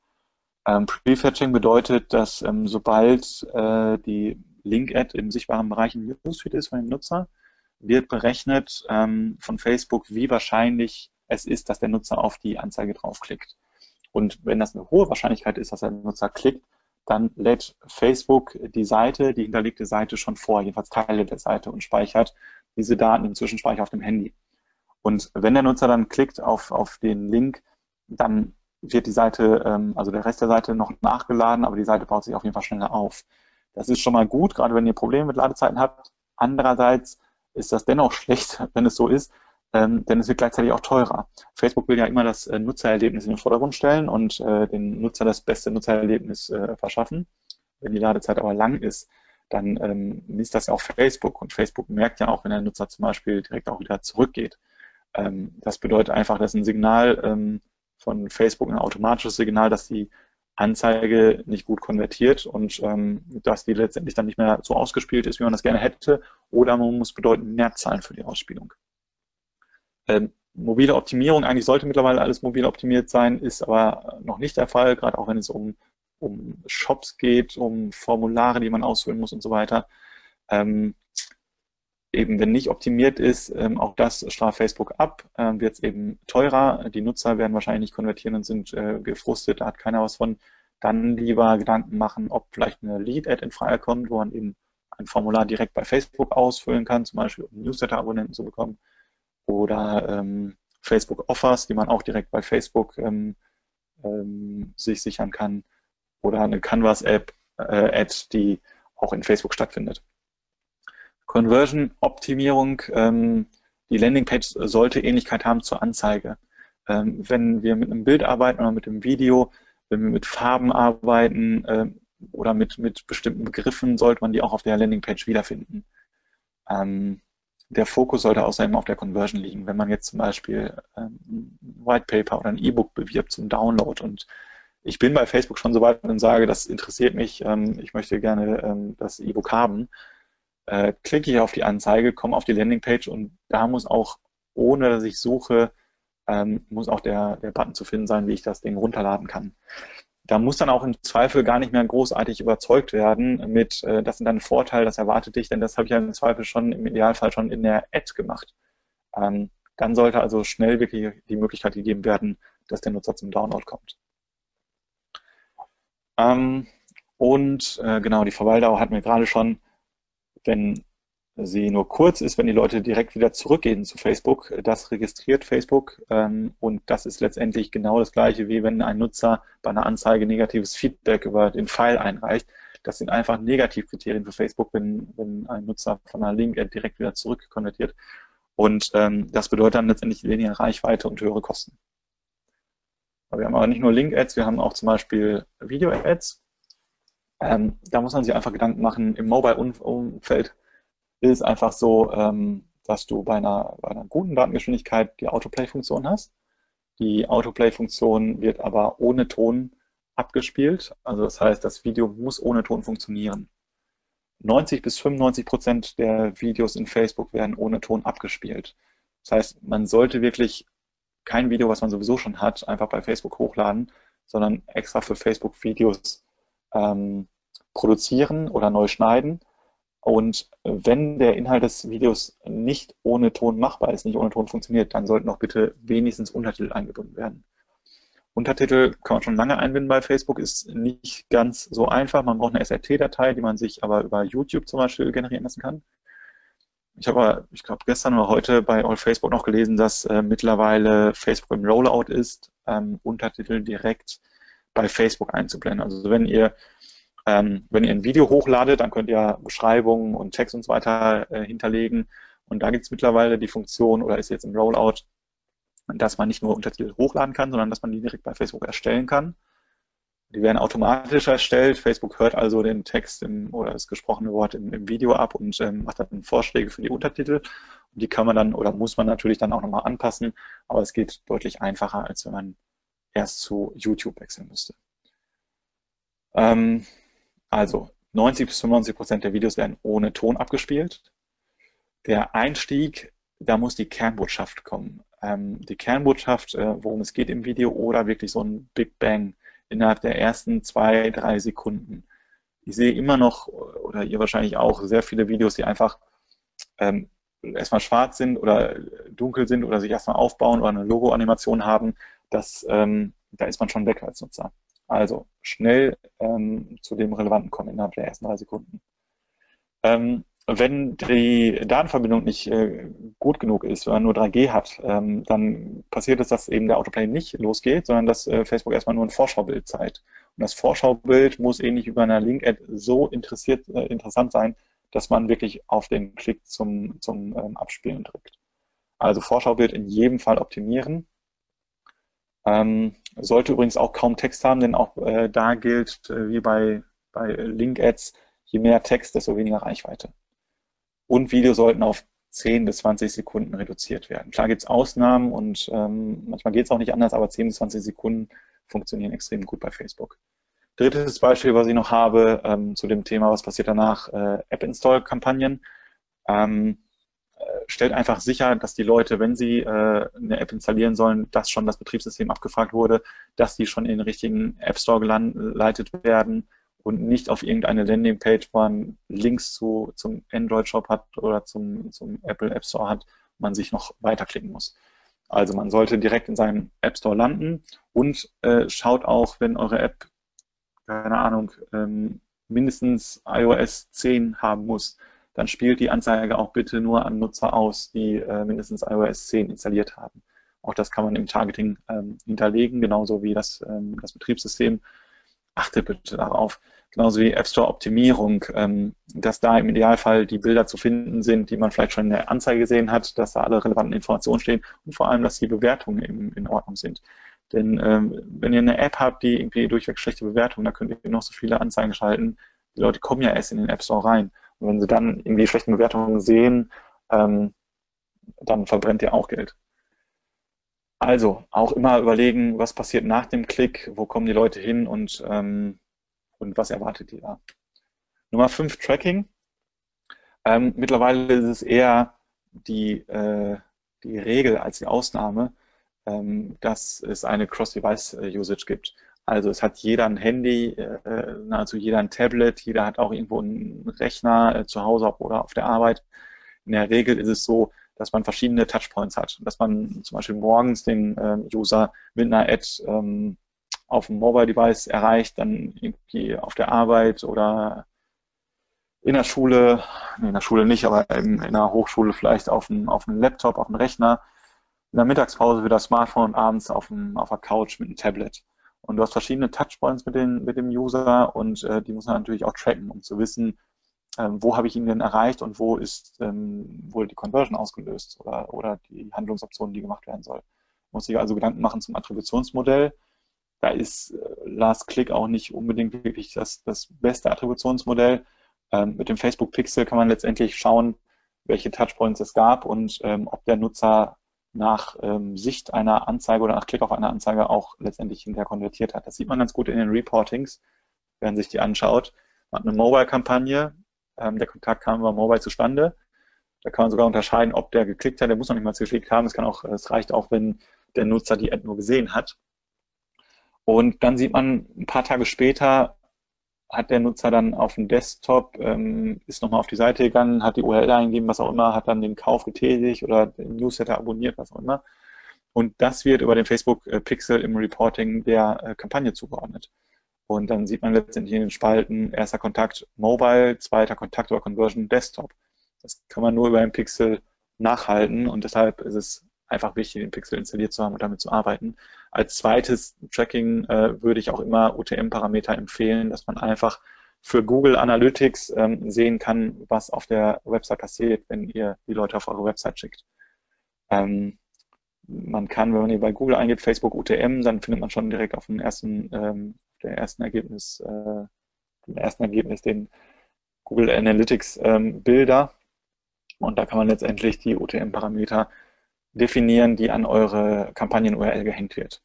ähm, Prefetching bedeutet, dass ähm, sobald äh, die Link-Ad im sichtbaren Bereich im Newsfeed ist von dem Nutzer, wird berechnet ähm, von Facebook, wie wahrscheinlich es ist, dass der Nutzer auf die Anzeige draufklickt. Und wenn das eine hohe Wahrscheinlichkeit ist, dass der Nutzer klickt, dann lädt Facebook die Seite, die hinterlegte Seite schon vor, jedenfalls Teile der Seite und speichert diese Daten im Zwischenspeicher auf dem Handy. Und wenn der Nutzer dann klickt auf, auf den Link, dann wird die Seite, ähm, also der Rest der Seite noch nachgeladen, aber die Seite baut sich auf jeden Fall schneller auf. Das ist schon mal gut, gerade wenn ihr Probleme mit Ladezeiten habt. Andererseits ist das dennoch schlecht, wenn es so ist, ähm, denn es wird gleichzeitig auch teurer. Facebook will ja immer das äh, Nutzererlebnis in den Vordergrund stellen und äh, den Nutzer das beste Nutzererlebnis äh, verschaffen. Wenn die Ladezeit aber lang ist, dann ähm, misst das ja auch Facebook und Facebook merkt ja auch, wenn der Nutzer zum Beispiel direkt auch wieder zurückgeht. Ähm, das bedeutet einfach, dass ein Signal ähm, von Facebook, ein automatisches Signal, dass die Anzeige nicht gut konvertiert und ähm, dass die letztendlich dann nicht mehr so ausgespielt ist, wie man das gerne hätte, oder man muss bedeutend mehr zahlen für die Ausspielung. Ähm, mobile Optimierung, eigentlich sollte mittlerweile alles mobil optimiert sein, ist aber noch nicht der Fall, gerade auch wenn es um, um Shops geht, um Formulare, die man ausfüllen muss und so weiter. Ähm, eben, wenn nicht optimiert ist, ähm, auch das straft Facebook ab, ähm, wird es eben teurer. Die Nutzer werden wahrscheinlich nicht konvertieren und sind äh, gefrustet, da hat keiner was von. Dann lieber Gedanken machen, ob vielleicht eine Lead-Ad in Frage kommt, wo man eben ein Formular direkt bei Facebook ausfüllen kann, zum Beispiel um Newsletter-Abonnenten zu bekommen. Oder ähm, Facebook Offers, die man auch direkt bei Facebook ähm, ähm, sich sichern kann. Oder eine Canvas-App, äh, Ad, die auch in Facebook stattfindet. Conversion-Optimierung, ähm, die Landingpage sollte Ähnlichkeit haben zur Anzeige. Ähm, wenn wir mit einem Bild arbeiten oder mit einem Video, wenn wir mit Farben arbeiten äh, oder mit, mit bestimmten Begriffen, sollte man die auch auf der Landingpage wiederfinden. Ähm, der Fokus sollte außerdem auf der Conversion liegen. Wenn man jetzt zum Beispiel ähm, ein White Paper oder ein E-Book bewirbt zum Download und ich bin bei Facebook schon so weit und sage, das interessiert mich, ähm, ich möchte gerne ähm, das E-Book haben, äh, klicke ich auf die Anzeige, komme auf die Landingpage und da muss auch, ohne dass ich suche, ähm, muss auch der, der Button zu finden sein, wie ich das Ding runterladen kann. Da muss dann auch im Zweifel gar nicht mehr großartig überzeugt werden mit, äh, das sind dann Vorteil, das erwartet dich, denn das habe ich ja im Zweifel schon, im Idealfall schon in der Ad gemacht. Ähm, dann sollte also schnell wirklich die Möglichkeit gegeben werden, dass der Nutzer zum Download kommt. Ähm, und äh, genau, die Verweildauer hatten wir gerade schon wenn sie nur kurz ist, wenn die Leute direkt wieder zurückgehen zu Facebook. Das registriert Facebook ähm, und das ist letztendlich genau das gleiche, wie wenn ein Nutzer bei einer Anzeige negatives Feedback über den Pfeil einreicht. Das sind einfach Negativkriterien für Facebook, wenn, wenn ein Nutzer von einer Link-Ad direkt wieder zurück konvertiert. Und ähm, das bedeutet dann letztendlich weniger Reichweite und höhere Kosten. Aber wir haben aber nicht nur Link-Ads, wir haben auch zum Beispiel Video-Ads. Ähm, da muss man sich einfach Gedanken machen, im Mobile-Umfeld ist es einfach so, ähm, dass du bei einer, bei einer guten Datengeschwindigkeit die Autoplay-Funktion hast. Die Autoplay-Funktion wird aber ohne Ton abgespielt. Also das heißt, das Video muss ohne Ton funktionieren. 90 bis 95 Prozent der Videos in Facebook werden ohne Ton abgespielt. Das heißt, man sollte wirklich kein Video, was man sowieso schon hat, einfach bei Facebook hochladen, sondern extra für Facebook Videos ähm, produzieren oder neu schneiden. Und wenn der Inhalt des Videos nicht ohne Ton machbar ist, nicht ohne Ton funktioniert, dann sollten auch bitte wenigstens Untertitel eingebunden werden. Untertitel kann man schon lange einbinden bei Facebook, ist nicht ganz so einfach. Man braucht eine SRT-Datei, die man sich aber über YouTube zum Beispiel generieren lassen kann. Ich habe, ich glaube, gestern oder heute bei All Facebook noch gelesen, dass äh, mittlerweile Facebook im Rollout ist, ähm, Untertitel direkt bei Facebook einzublenden. Also wenn ihr ähm, wenn ihr ein Video hochladet, dann könnt ihr Beschreibungen und Text und so weiter äh, hinterlegen. Und da gibt es mittlerweile die Funktion oder ist jetzt im Rollout, dass man nicht nur Untertitel hochladen kann, sondern dass man die direkt bei Facebook erstellen kann. Die werden automatisch erstellt. Facebook hört also den Text im, oder das gesprochene Wort im, im Video ab und ähm, macht dann Vorschläge für die Untertitel. Und die kann man dann oder muss man natürlich dann auch nochmal anpassen, aber es geht deutlich einfacher, als wenn man erst zu YouTube wechseln müsste. Ähm, also 90 bis 95 Prozent der Videos werden ohne Ton abgespielt. Der Einstieg, da muss die Kernbotschaft kommen. Ähm, die Kernbotschaft, äh, worum es geht im Video oder wirklich so ein Big Bang innerhalb der ersten zwei, drei Sekunden. Ich sehe immer noch, oder ihr wahrscheinlich auch, sehr viele Videos, die einfach ähm, erstmal schwarz sind oder dunkel sind oder sich erstmal aufbauen oder eine Logo-Animation haben. Das, ähm, da ist man schon weg als Nutzer. Also schnell ähm, zu dem Relevanten kommen innerhalb der ersten drei Sekunden. Ähm, wenn die Datenverbindung nicht äh, gut genug ist, wenn man nur 3G hat, ähm, dann passiert es, dass eben der Autoplay nicht losgeht, sondern dass äh, Facebook erstmal nur ein Vorschaubild zeigt. Und das Vorschaubild muss ähnlich wie bei einer Link-Ad so interessiert, äh, interessant sein, dass man wirklich auf den Klick zum, zum ähm, Abspielen drückt. Also Vorschaubild in jedem Fall optimieren. Ähm, sollte übrigens auch kaum Text haben, denn auch äh, da gilt, äh, wie bei, bei Link-Ads, je mehr Text, desto weniger Reichweite und Video sollten auf 10 bis 20 Sekunden reduziert werden. Klar gibt es Ausnahmen und ähm, manchmal geht es auch nicht anders, aber 10 bis 20 Sekunden funktionieren extrem gut bei Facebook. Drittes Beispiel, was ich noch habe ähm, zu dem Thema, was passiert danach, äh, App-Install-Kampagnen. Ähm, äh, stellt einfach sicher, dass die Leute, wenn sie äh, eine App installieren sollen, dass schon das Betriebssystem abgefragt wurde, dass die schon in den richtigen App Store geleitet werden und nicht auf irgendeine Landingpage, wo man Links zu, zum Android-Shop hat oder zum, zum Apple App Store hat, man sich noch weiterklicken muss. Also man sollte direkt in seinem App Store landen und äh, schaut auch, wenn eure App, keine Ahnung, ähm, mindestens iOS 10 haben muss, dann spielt die Anzeige auch bitte nur an Nutzer aus, die äh, mindestens iOS 10 installiert haben. Auch das kann man im Targeting ähm, hinterlegen, genauso wie das, ähm, das Betriebssystem. Achtet bitte darauf genauso wie App Store Optimierung, ähm, dass da im Idealfall die Bilder zu finden sind, die man vielleicht schon in der Anzeige gesehen hat, dass da alle relevanten Informationen stehen und vor allem, dass die Bewertungen in, in Ordnung sind. Denn ähm, wenn ihr eine App habt, die irgendwie durchweg schlechte Bewertungen, da könnt ihr noch so viele Anzeigen schalten. Die Leute kommen ja erst in den App Store rein. Und wenn sie dann irgendwie schlechte Bewertungen sehen, ähm, dann verbrennt ihr auch Geld. Also auch immer überlegen, was passiert nach dem Klick, wo kommen die Leute hin und ähm, und was erwartet ihr da? Nummer 5, Tracking. Ähm, mittlerweile ist es eher die, äh, die Regel als die Ausnahme, ähm, dass es eine Cross-Device-Usage gibt. Also es hat jeder ein Handy, äh, nahezu jeder ein Tablet, jeder hat auch irgendwo einen Rechner äh, zu Hause oder auf der Arbeit. In der Regel ist es so, dass man verschiedene Touchpoints hat. Dass man zum Beispiel morgens den ähm, User mit einer Ad ähm, auf dem Mobile Device erreicht, dann irgendwie auf der Arbeit oder in der Schule, nee, in der Schule nicht, aber in, in der Hochschule vielleicht auf dem, auf dem Laptop, auf dem Rechner, in der Mittagspause wieder Smartphone und abends auf, dem, auf der Couch mit einem Tablet. Und du hast verschiedene Touchpoints mit, den, mit dem User und äh, die muss man natürlich auch tracken, um zu wissen, ähm, wo habe ich ihn denn erreicht und wo ist ähm, wohl die Conversion ausgelöst oder, oder die Handlungsoption, die gemacht werden soll. Muss sich also Gedanken machen zum Attributionsmodell da ist äh, Last Click auch nicht unbedingt wirklich das, das beste Attributionsmodell. Ähm, mit dem Facebook Pixel kann man letztendlich schauen, welche Touchpoints es gab und ähm, ob der Nutzer nach ähm, Sicht einer Anzeige oder nach Klick auf eine Anzeige auch letztendlich hinterher konvertiert hat. Das sieht man ganz gut in den Reportings, wenn man sich die anschaut. Man hat eine Mobile-Kampagne, ähm, der Kontakt kam über Mobile zustande. Da kann man sogar unterscheiden, ob der geklickt hat, der muss noch nicht mal geklickt haben. Es kann auch, es reicht auch, wenn der Nutzer die Ad nur gesehen hat. Und dann sieht man ein paar Tage später, hat der Nutzer dann auf dem Desktop, ähm, ist nochmal auf die Seite gegangen, hat die URL eingegeben, was auch immer, hat dann den Kauf getätigt oder den Newsletter abonniert, was auch immer. Und das wird über den Facebook äh, im Reporting der äh, Kampagne zugeordnet. Und dann sieht man letztendlich in den Spalten erster Kontakt Mobile, zweiter Kontakt oder Conversion Desktop. Das kann man nur über den Pixel nachhalten und deshalb ist es einfach wichtig, den Pixel installiert zu haben und damit zu arbeiten. Als zweites Tracking äh, würde ich auch immer UTM-Parameter empfehlen, dass man einfach für Google Analytics ähm, sehen kann, was auf der Website passiert, wenn ihr die Leute auf eure Website schickt. Ähm, man kann, wenn man hier bei Google eingeht, Facebook UTM, dann findet man schon direkt auf dem ersten, ähm, der ersten Ergebnis, äh, dem ersten Ergebnis den Google Analytics ähm, Bilder. Und da kann man letztendlich die UTM-Parameter definieren, die an eure Kampagnen-URL gehängt wird.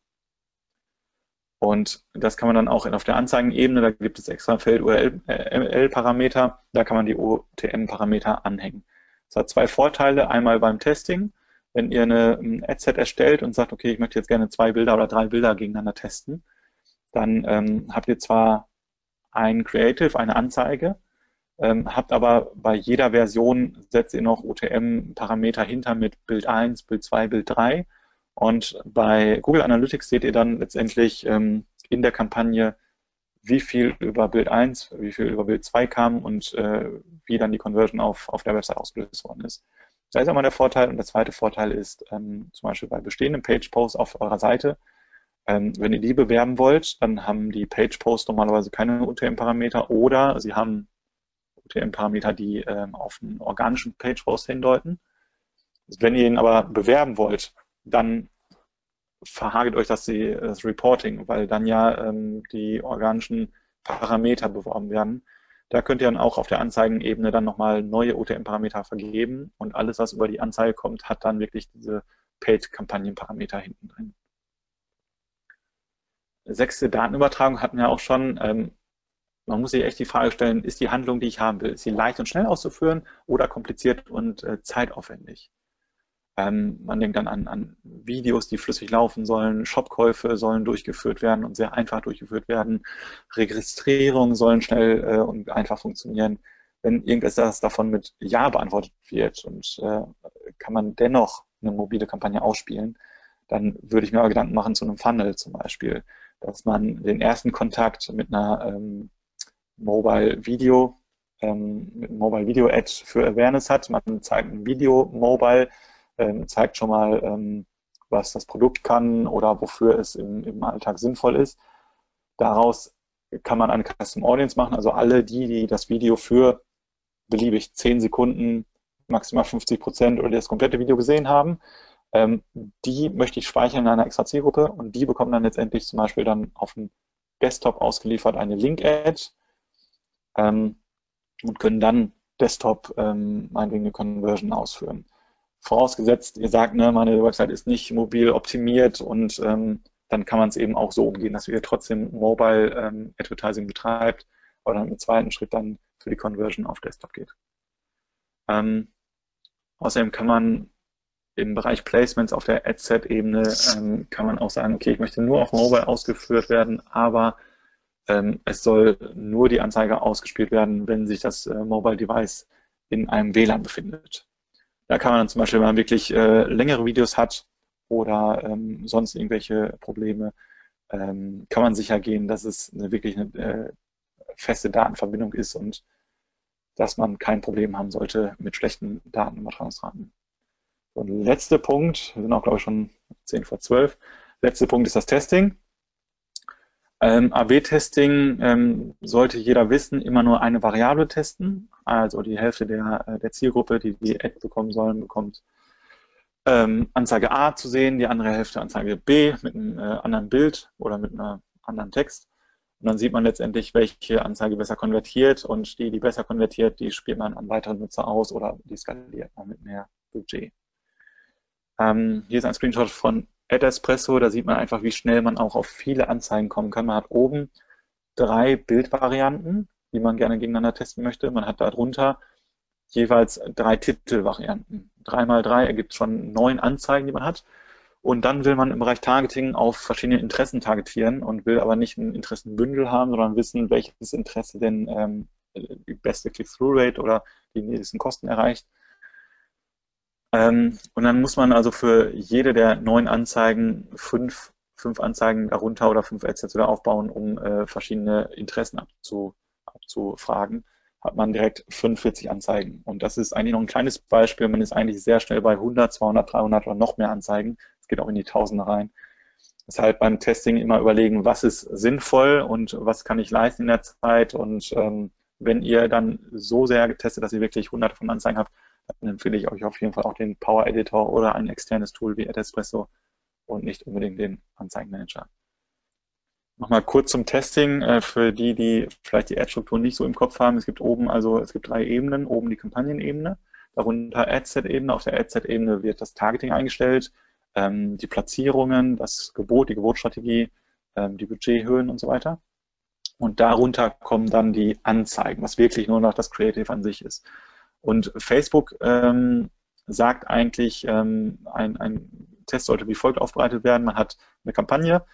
Und das kann man dann auch auf der Anzeigenebene, da gibt es extra Feld URL-Parameter, da kann man die OTM-Parameter anhängen. Das hat zwei Vorteile. Einmal beim Testing, wenn ihr eine Adset erstellt und sagt, okay, ich möchte jetzt gerne zwei Bilder oder drei Bilder gegeneinander testen, dann ähm, habt ihr zwar ein Creative, eine Anzeige, ähm, habt aber bei jeder Version setzt ihr noch UTM-Parameter hinter mit Bild 1, Bild 2, Bild 3. Und bei Google Analytics seht ihr dann letztendlich ähm, in der Kampagne, wie viel über Bild 1, wie viel über Bild 2 kam und äh, wie dann die Conversion auf, auf der Website ausgelöst worden ist. Da ist einmal der Vorteil. Und der zweite Vorteil ist ähm, zum Beispiel bei bestehenden Page-Posts auf eurer Seite, ähm, wenn ihr die bewerben wollt, dann haben die Page-Posts normalerweise keine UTM-Parameter oder sie haben UTM-Parameter, die ähm, auf einen organischen Page-Post hindeuten. Wenn ihr ihn aber bewerben wollt, dann verhagelt euch das, das Reporting, weil dann ja ähm, die organischen Parameter beworben werden. Da könnt ihr dann auch auf der Anzeigenebene dann nochmal neue OTM-Parameter vergeben und alles, was über die Anzeige kommt, hat dann wirklich diese Paid-Kampagnen-Parameter hinten drin. Sechste Datenübertragung hatten wir auch schon. Ähm, man muss sich echt die Frage stellen, ist die Handlung, die ich haben will, ist sie leicht und schnell auszuführen oder kompliziert und äh, zeitaufwendig? Ähm, man denkt dann an, an, Videos, die flüssig laufen sollen, Shopkäufe sollen durchgeführt werden und sehr einfach durchgeführt werden, Registrierungen sollen schnell äh, und einfach funktionieren. Wenn irgendetwas davon mit Ja beantwortet wird und äh, kann man dennoch eine mobile Kampagne ausspielen, dann würde ich mir aber Gedanken machen zu einem Funnel zum Beispiel, dass man den ersten Kontakt mit einer ähm, Mobile Video, ähm, Mobile Video Ad für Awareness hat. Man zeigt ein Video mobile ähm, zeigt schon mal, ähm, was das Produkt kann oder wofür es im, im Alltag sinnvoll ist. Daraus kann man eine Custom Audience machen, also alle die, die das Video für beliebig 10 Sekunden, maximal 50 Prozent oder das komplette Video gesehen haben, ähm, die möchte ich speichern in einer extra Zielgruppe und die bekommen dann letztendlich zum Beispiel dann auf dem Desktop ausgeliefert eine Link-Ad ähm, und können dann Desktop ähm, meinetwegen eine Conversion ausführen vorausgesetzt, ihr sagt, ne, meine Website ist nicht mobil optimiert und ähm, dann kann man es eben auch so umgehen, dass ihr trotzdem Mobile ähm, Advertising betreibt oder im zweiten Schritt dann für die Conversion auf Desktop geht. Ähm, außerdem kann man im Bereich Placements auf der Ad-Set-Ebene ähm, kann man auch sagen, okay, ich möchte nur auf Mobile ausgeführt werden, aber ähm, es soll nur die Anzeige ausgespielt werden, wenn sich das äh, Mobile Device in einem WLAN befindet. Da kann man dann zum Beispiel, wenn man wirklich äh, längere Videos hat oder ähm, sonst irgendwelche Probleme, ähm, kann man sicher gehen, dass es eine, wirklich eine äh, feste Datenverbindung ist und dass man kein Problem haben sollte mit schlechten Datenübertragungsraten. Und letzter Punkt, wir sind auch glaube ich schon 10 vor 12, letzter Punkt ist das Testing. Ähm, AB-Testing ähm, sollte jeder wissen, immer nur eine Variable testen. Also die Hälfte der, äh, der Zielgruppe, die die Ad bekommen sollen, bekommt ähm, Anzeige A zu sehen, die andere Hälfte Anzeige B mit einem äh, anderen Bild oder mit einem anderen Text. Und dann sieht man letztendlich, welche Anzeige besser konvertiert und die, die besser konvertiert, die spielt man an weitere Nutzer aus oder die skaliert man mit mehr Budget. Ähm, hier ist ein Screenshot von Ad Espresso, da sieht man einfach, wie schnell man auch auf viele Anzeigen kommen kann. Man hat oben drei Bildvarianten, die man gerne gegeneinander testen möchte. Man hat darunter jeweils drei Titelvarianten. Drei mal drei ergibt schon neun Anzeigen, die man hat. Und dann will man im Bereich Targeting auf verschiedene Interessen targetieren und will aber nicht ein Interessenbündel haben, sondern wissen, welches Interesse denn ähm, die beste Click-Through-Rate oder die niedrigsten Kosten erreicht. Ähm, und dann muss man also für jede der neun Anzeigen fünf, fünf Anzeigen darunter oder fünf Ads wieder aufbauen, um äh, verschiedene Interessen abzu, abzufragen. Hat man direkt 45 Anzeigen. Und das ist eigentlich noch ein kleines Beispiel. Man ist eigentlich sehr schnell bei 100, 200, 300 oder noch mehr Anzeigen. Es geht auch in die Tausende rein. Deshalb beim Testing immer überlegen, was ist sinnvoll und was kann ich leisten in der Zeit. Und ähm, wenn ihr dann so sehr getestet, dass ihr wirklich hunderte von Anzeigen habt, dann empfehle ich euch auf jeden Fall auch den Power Editor oder ein externes Tool wie AdEspresso und nicht unbedingt den Anzeigenmanager. Nochmal kurz zum Testing äh, für die, die vielleicht die Ad-Struktur nicht so im Kopf haben. Es gibt oben also, es gibt drei Ebenen. Oben die Kampagnenebene, darunter Adset-Ebene. Auf der Adset-Ebene wird das Targeting eingestellt, ähm, die Platzierungen, das Gebot, die Gebotstrategie, ähm, die Budgethöhen und so weiter. Und darunter kommen dann die Anzeigen, was wirklich nur noch das Creative an sich ist. Und Facebook ähm, sagt eigentlich, ähm, ein, ein Test sollte wie folgt aufbereitet werden. Man hat eine Kampagne,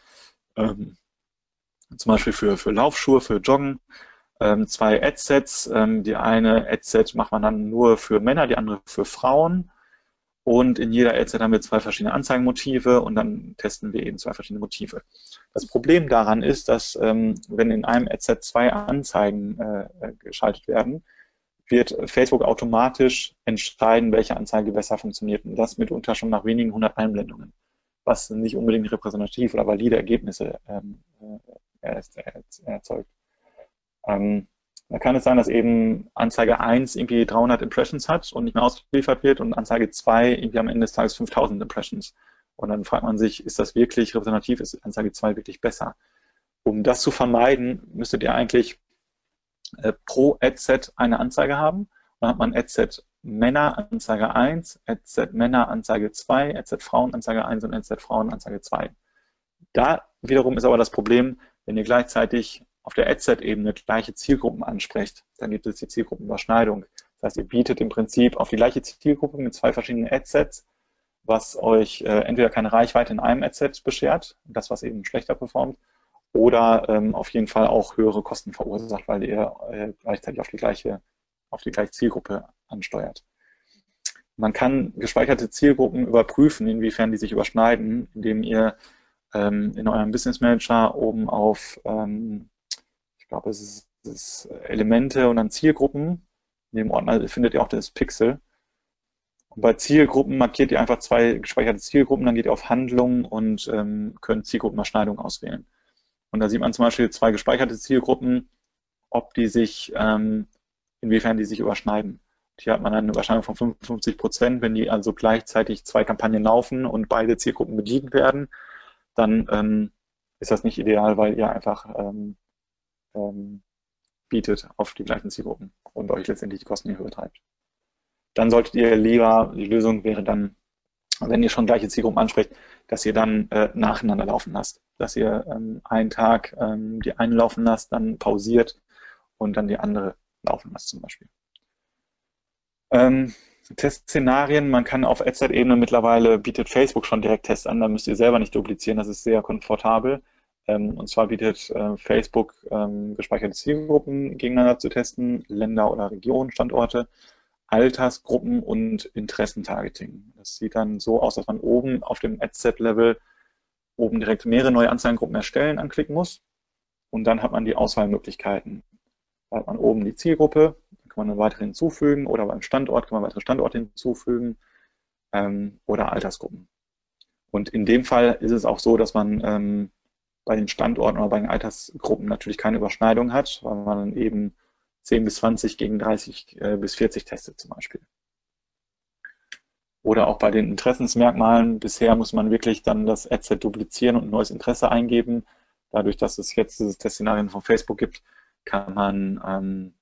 ähm, zum Beispiel für, für Laufschuhe, für Joggen, ähm, zwei Adsets. Ähm, die eine Adset macht man dann nur für Männer, die andere für Frauen. und in jeder Adset haben wir zwei verschiedene Anzeigenmotive und dann testen wir eben zwei verschiedene Motive. Das Problem daran ist, dass ähm, wenn in einem Adset zwei Anzeigen äh, geschaltet werden, wird Facebook automatisch entscheiden, welche Anzeige besser funktioniert. Und das mitunter schon nach wenigen hundert Einblendungen, was nicht unbedingt repräsentativ oder valide Ergebnisse ähm, äh, erzeugt. Ähm, da kann es sein, dass eben Anzeige 1 irgendwie 300 Impressions hat und nicht mehr ausgeliefert wird und Anzeige 2 irgendwie am Ende des Tages 5000 Impressions. Und dann fragt man sich, ist das wirklich repräsentativ? Ist Anzeige 2 wirklich besser? Um das zu vermeiden, müsstet ihr eigentlich äh, pro Adset eine Anzeige haben. Dann hat man Adset Männer Anzeige 1, Adset Männer Anzeige 2, Adset Frauen Anzeige 1 und Adset Frauen Anzeige 2. Da wiederum ist aber das Problem, wenn ihr gleichzeitig auf der Adset-Ebene gleiche Zielgruppen ansprecht, dann gibt es die Zielgruppenüberschneidung. Das heißt, ihr bietet im Prinzip auf die gleiche Zielgruppe mit zwei verschiedenen Adsets, was euch äh, entweder keine Reichweite in einem Adset beschert, das was eben schlechter performt, oder ähm, auf jeden Fall auch höhere Kosten verursacht, weil ihr äh, gleichzeitig auf die gleiche auf die gleiche Zielgruppe ansteuert. Man kann gespeicherte Zielgruppen überprüfen, inwiefern die sich überschneiden, indem ihr ähm, in eurem Business Manager oben auf ähm, ich glaube, es ist, es ist Elemente und dann Zielgruppen. In dem Ordner findet ihr auch das Pixel. Und bei Zielgruppen markiert ihr einfach zwei gespeicherte Zielgruppen, dann geht ihr auf Handlungen und ähm, könnt Zielgruppenüberschneidung auswählen. Und da sieht man zum Beispiel zwei gespeicherte Zielgruppen, ob die sich, ähm, inwiefern die sich überschneiden. Hier hat man eine Überschneidung von 55 Prozent. Wenn die also gleichzeitig zwei Kampagnen laufen und beide Zielgruppen bedient werden, dann ähm, ist das nicht ideal, weil ihr einfach ähm, bietet auf die gleichen Zielgruppen und euch letztendlich die Kosten in die Höhe treibt. Dann solltet ihr lieber, die Lösung wäre dann, wenn ihr schon gleiche Zielgruppen ansprecht, dass ihr dann äh, nacheinander laufen lasst. Dass ihr ähm, einen Tag ähm, die eine laufen lasst, dann pausiert und dann die andere laufen lasst zum Beispiel. Ähm, Testszenarien, man kann auf Adset-Ebene mittlerweile bietet Facebook schon direkt Tests an, da müsst ihr selber nicht duplizieren, das ist sehr komfortabel. Ähm, und zwar bietet äh, Facebook ähm, gespeicherte Zielgruppen gegeneinander zu testen, Länder oder Regionen, Standorte, Altersgruppen und Interessentargeting. Das sieht dann so aus, dass man oben auf dem Adset-Level oben direkt mehrere neue Anzeigengruppen erstellen anklicken muss. Und dann hat man die Auswahlmöglichkeiten. Da hat man oben die Zielgruppe, dann kann man eine weitere hinzufügen oder beim Standort kann man weitere Standorte hinzufügen ähm, oder Altersgruppen. Und in dem Fall ist es auch so, dass man ähm, bei den Standorten oder bei den Altersgruppen natürlich keine Überschneidung hat, weil man eben 10 bis 20 gegen 30 äh, bis 40 testet zum Beispiel. Oder auch bei den Interessensmerkmalen. Bisher muss man wirklich dann das Adset duplizieren und ein neues Interesse eingeben. Dadurch, dass es jetzt dieses Testszenarien von Facebook gibt, kann man, ähm,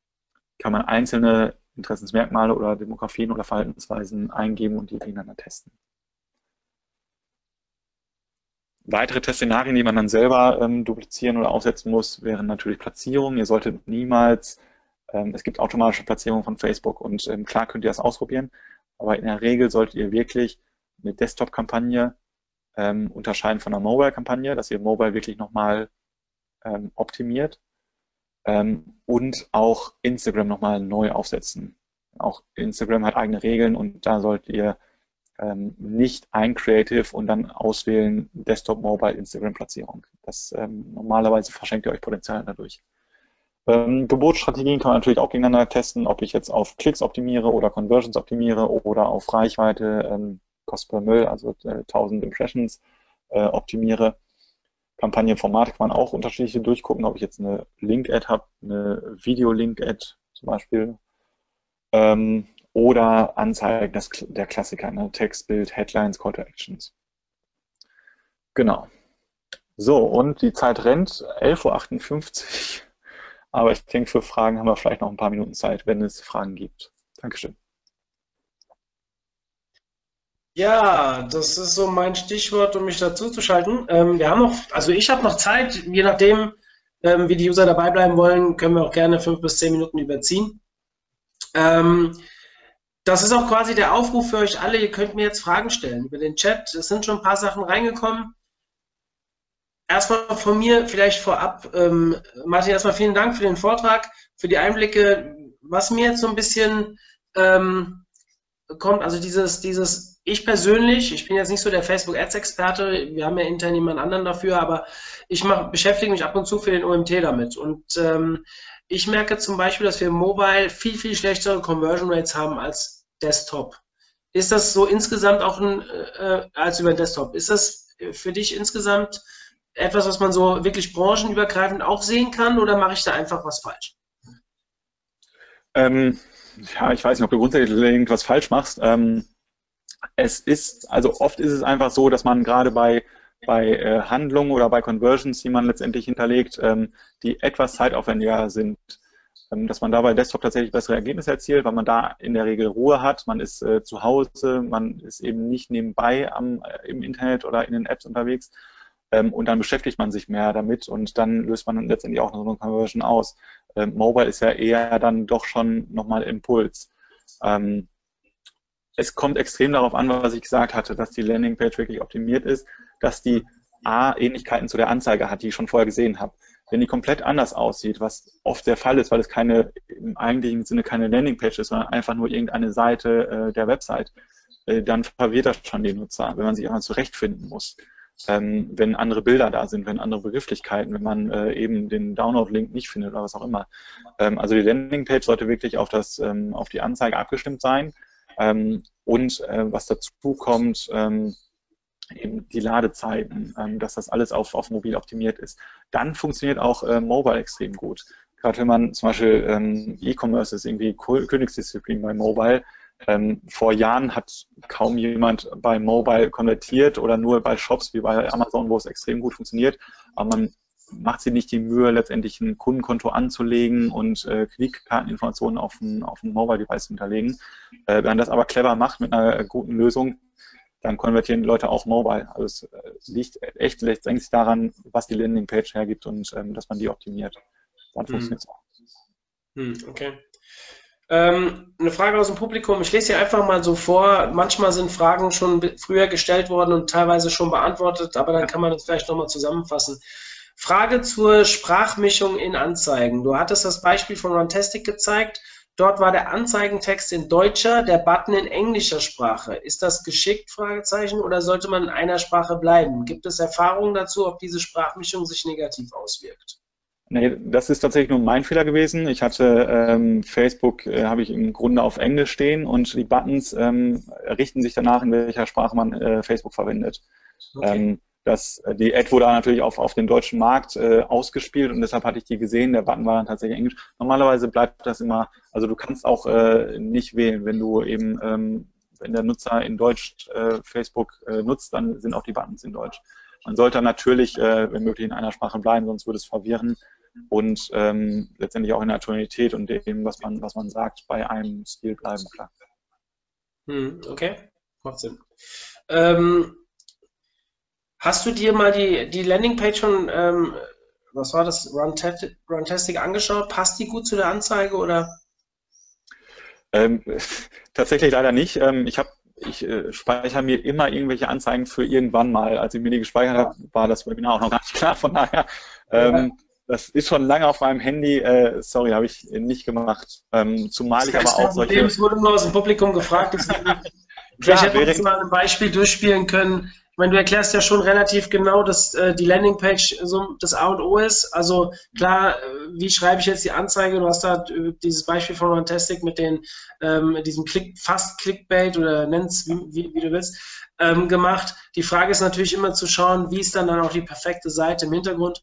kann man einzelne Interessensmerkmale oder Demografien oder Verhaltensweisen eingeben und die gegeneinander testen. Weitere Testszenarien, die man dann selber ähm, duplizieren oder aufsetzen muss, wären natürlich Platzierungen. Ihr solltet niemals, ähm, es gibt automatische Platzierungen von Facebook und ähm, klar könnt ihr das ausprobieren, aber in der Regel solltet ihr wirklich eine Desktop-Kampagne ähm, unterscheiden von einer Mobile-Kampagne, dass ihr Mobile wirklich nochmal ähm, optimiert ähm, und auch Instagram nochmal neu aufsetzen. Auch Instagram hat eigene Regeln und da solltet ihr ähm, nicht ein Creative und dann auswählen Desktop, Mobile, Instagram-Platzierung. Das ähm, normalerweise verschenkt ihr euch Potenzial dadurch. Ähm, Geburtsstrategien kann man natürlich auch gegeneinander testen, ob ich jetzt auf Klicks optimiere oder Conversions optimiere oder auf Reichweite, ähm, Cost per Müll, also äh, 1000 Impressions äh, optimiere. Kampagnenformate kann man auch unterschiedliche durchgucken, ob ich jetzt eine Link-Ad habe, eine Video-Link-Ad zum Beispiel. Ähm, oder Anzeigen das, der Klassiker, ne? Text, Bild, Headlines, Call to Actions. Genau. So, und die Zeit rennt, 11.58 Uhr. Aber ich denke, für Fragen haben wir vielleicht noch ein paar Minuten Zeit, wenn es Fragen gibt. Dankeschön. Ja, das ist so mein Stichwort, um mich dazu zu schalten. Ähm, wir haben noch, also ich habe noch Zeit, je nachdem, ähm, wie die User dabei bleiben wollen, können wir auch gerne fünf bis zehn Minuten überziehen. Ähm, das ist auch quasi der Aufruf für euch alle. Ihr könnt mir jetzt Fragen stellen über den Chat. Es sind schon ein paar Sachen reingekommen. Erstmal von mir vielleicht vorab, ähm, Martin, erstmal vielen Dank für den Vortrag, für die Einblicke. Was mir jetzt so ein bisschen ähm, kommt, also dieses, dieses ich persönlich, ich bin jetzt nicht so der Facebook Ads Experte, wir haben ja intern jemand anderen dafür, aber ich mach, beschäftige mich ab und zu für den OMT damit. Und ähm, ich merke zum Beispiel, dass wir Mobile viel, viel schlechtere Conversion Rates haben als Desktop. Ist das so insgesamt auch ein, äh, als über Desktop? Ist das für dich insgesamt etwas, was man so wirklich branchenübergreifend auch sehen kann oder mache ich da einfach was falsch? Ähm, ja, ich weiß nicht, ob du grundsätzlich irgendwas falsch machst. Ähm, es ist, also oft ist es einfach so, dass man gerade bei, bei äh, Handlungen oder bei Conversions, die man letztendlich hinterlegt, ähm, die etwas zeitaufwendiger sind, ähm, dass man da bei Desktop tatsächlich bessere Ergebnisse erzielt, weil man da in der Regel Ruhe hat, man ist äh, zu Hause, man ist eben nicht nebenbei am, äh, im Internet oder in den Apps unterwegs ähm, und dann beschäftigt man sich mehr damit und dann löst man letztendlich auch so eine Conversion aus. Ähm, Mobile ist ja eher dann doch schon nochmal Impuls. Ähm, es kommt extrem darauf an, was ich gesagt hatte, dass die Landingpage wirklich optimiert ist, dass die A, Ähnlichkeiten zu der Anzeige hat, die ich schon vorher gesehen habe. Wenn die komplett anders aussieht, was oft der Fall ist, weil es keine, im eigentlichen Sinne keine Landingpage ist, sondern einfach nur irgendeine Seite äh, der Website, äh, dann verwirrt das schon den Nutzer, wenn man sich einmal zurechtfinden muss. Ähm, wenn andere Bilder da sind, wenn andere Begrifflichkeiten, wenn man äh, eben den Download-Link nicht findet oder was auch immer. Ähm, also die Landingpage sollte wirklich auf, das, ähm, auf die Anzeige abgestimmt sein ähm, und äh, was dazu kommt, ähm, eben die Ladezeiten, ähm, dass das alles auf, auf mobil optimiert ist. Dann funktioniert auch äh, Mobile extrem gut. Gerade wenn man zum Beispiel E-Commerce ist irgendwie Königsdisziplin bei Mobile. Ähm, vor Jahren hat kaum jemand bei Mobile konvertiert oder nur bei Shops wie bei Amazon, wo es extrem gut funktioniert. Aber man macht sich nicht die Mühe, letztendlich ein Kundenkonto anzulegen und äh, Kreditkarteninformationen auf ein, auf ein Mobile-Device zu hinterlegen. Äh, wenn man das aber clever macht mit einer guten Lösung, dann konvertieren die Leute auch mobile. Also es äh, liegt echt letztendlich daran, was die Landingpage hergibt und ähm, dass man die optimiert. Dann funktioniert es auch. Hm, okay. Ähm, eine Frage aus dem Publikum. Ich lese hier einfach mal so vor. Manchmal sind Fragen schon früher gestellt worden und teilweise schon beantwortet, aber dann kann man das vielleicht nochmal zusammenfassen. Frage zur Sprachmischung in Anzeigen. Du hattest das Beispiel von Runtastic gezeigt. Dort war der Anzeigentext in deutscher, der Button in englischer Sprache. Ist das geschickt? Fragezeichen. Oder sollte man in einer Sprache bleiben? Gibt es Erfahrungen dazu, ob diese Sprachmischung sich negativ auswirkt? Nee, das ist tatsächlich nur mein Fehler gewesen. Ich hatte ähm, Facebook, äh, habe ich im Grunde auf Englisch stehen und die Buttons ähm, richten sich danach, in welcher Sprache man äh, Facebook verwendet. Okay. Ähm, das, äh, die Ad wurde natürlich auf, auf den deutschen Markt äh, ausgespielt und deshalb hatte ich die gesehen. Der Button war dann tatsächlich Englisch. Normalerweise bleibt das immer, also du kannst auch äh, nicht wählen, wenn du eben, ähm, wenn der Nutzer in Deutsch äh, Facebook äh, nutzt, dann sind auch die Buttons in Deutsch. Man sollte natürlich, äh, wenn möglich, in einer Sprache bleiben, sonst würde es verwirren und ähm, letztendlich auch in der Tonalität und dem, was man, was man sagt, bei einem Stil bleiben, klar. Hm, okay, macht Sinn. Ähm, Hast du dir mal die, die Landingpage von, ähm, was war das, Runtastic angeschaut? Passt die gut zu der Anzeige oder? Ähm, tatsächlich leider nicht. Ähm, ich habe ich äh, speichere mir immer irgendwelche Anzeigen für irgendwann mal. Als ich mir die gespeichert habe, war das Webinar auch noch gar nicht klar. Von daher, ähm, ja. das ist schon lange auf meinem Handy. Äh, sorry, habe ich nicht gemacht. Ähm, zumal ich aber auch solche. Es wurde nur aus dem Publikum gefragt. Vielleicht hätten wir mal ein Beispiel durchspielen können ich meine, du erklärst ja schon relativ genau, dass äh, die Landingpage so das A und O ist. Also klar, äh, wie schreibe ich jetzt die Anzeige? Du hast da äh, dieses Beispiel von Fantastic mit den, ähm, diesem Klick, fast Clickbait oder nenn's wie, wie, wie du willst, ähm, gemacht. Die Frage ist natürlich immer zu schauen, wie ist dann dann auch die perfekte Seite im Hintergrund.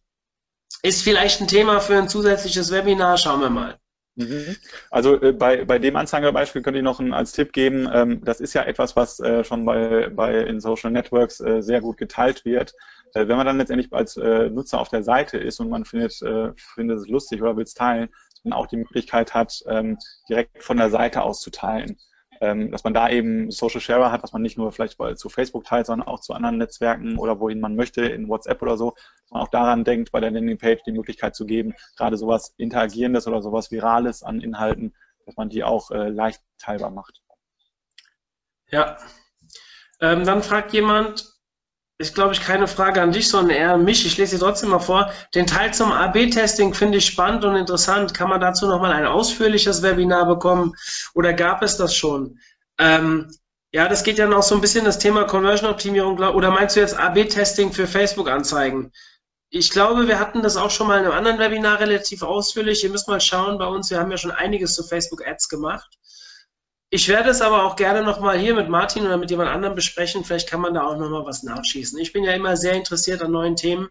Ist vielleicht ein Thema für ein zusätzliches Webinar, schauen wir mal. Mhm. Also äh, bei, bei dem Anzeigerbeispiel könnte ich noch einen, als Tipp geben, ähm, das ist ja etwas, was äh, schon bei, bei in Social Networks äh, sehr gut geteilt wird. Äh, wenn man dann letztendlich als äh, Nutzer auf der Seite ist und man findet, äh, findet es lustig oder will es teilen, dann auch die Möglichkeit hat, ähm, direkt von der Seite aus zu teilen ähm, dass man da eben Social Sharer hat, dass man nicht nur vielleicht zu Facebook teilt, sondern auch zu anderen Netzwerken oder wohin man möchte, in WhatsApp oder so, dass man auch daran denkt, bei der Landingpage die Möglichkeit zu geben, gerade sowas Interagierendes oder sowas Virales an Inhalten, dass man die auch äh, leicht teilbar macht. Ja. Ähm, dann fragt jemand, ist, glaube ich, keine Frage an dich, sondern eher an mich. Ich lese sie trotzdem mal vor. Den Teil zum AB-Testing finde ich spannend und interessant. Kann man dazu nochmal ein ausführliches Webinar bekommen oder gab es das schon? Ähm, Ja, das geht ja noch so ein bisschen das Thema Conversion-Optimierung. Oder meinst du jetzt AB-Testing für Facebook-Anzeigen? Ich glaube, wir hatten das auch schon mal in einem anderen Webinar relativ ausführlich. Ihr müsst mal schauen bei uns. Wir haben ja schon einiges zu Facebook-Ads gemacht. Ich werde es aber auch gerne nochmal hier mit Martin oder mit jemand anderem besprechen. Vielleicht kann man da auch nochmal was nachschießen. Ich bin ja immer sehr interessiert an neuen Themen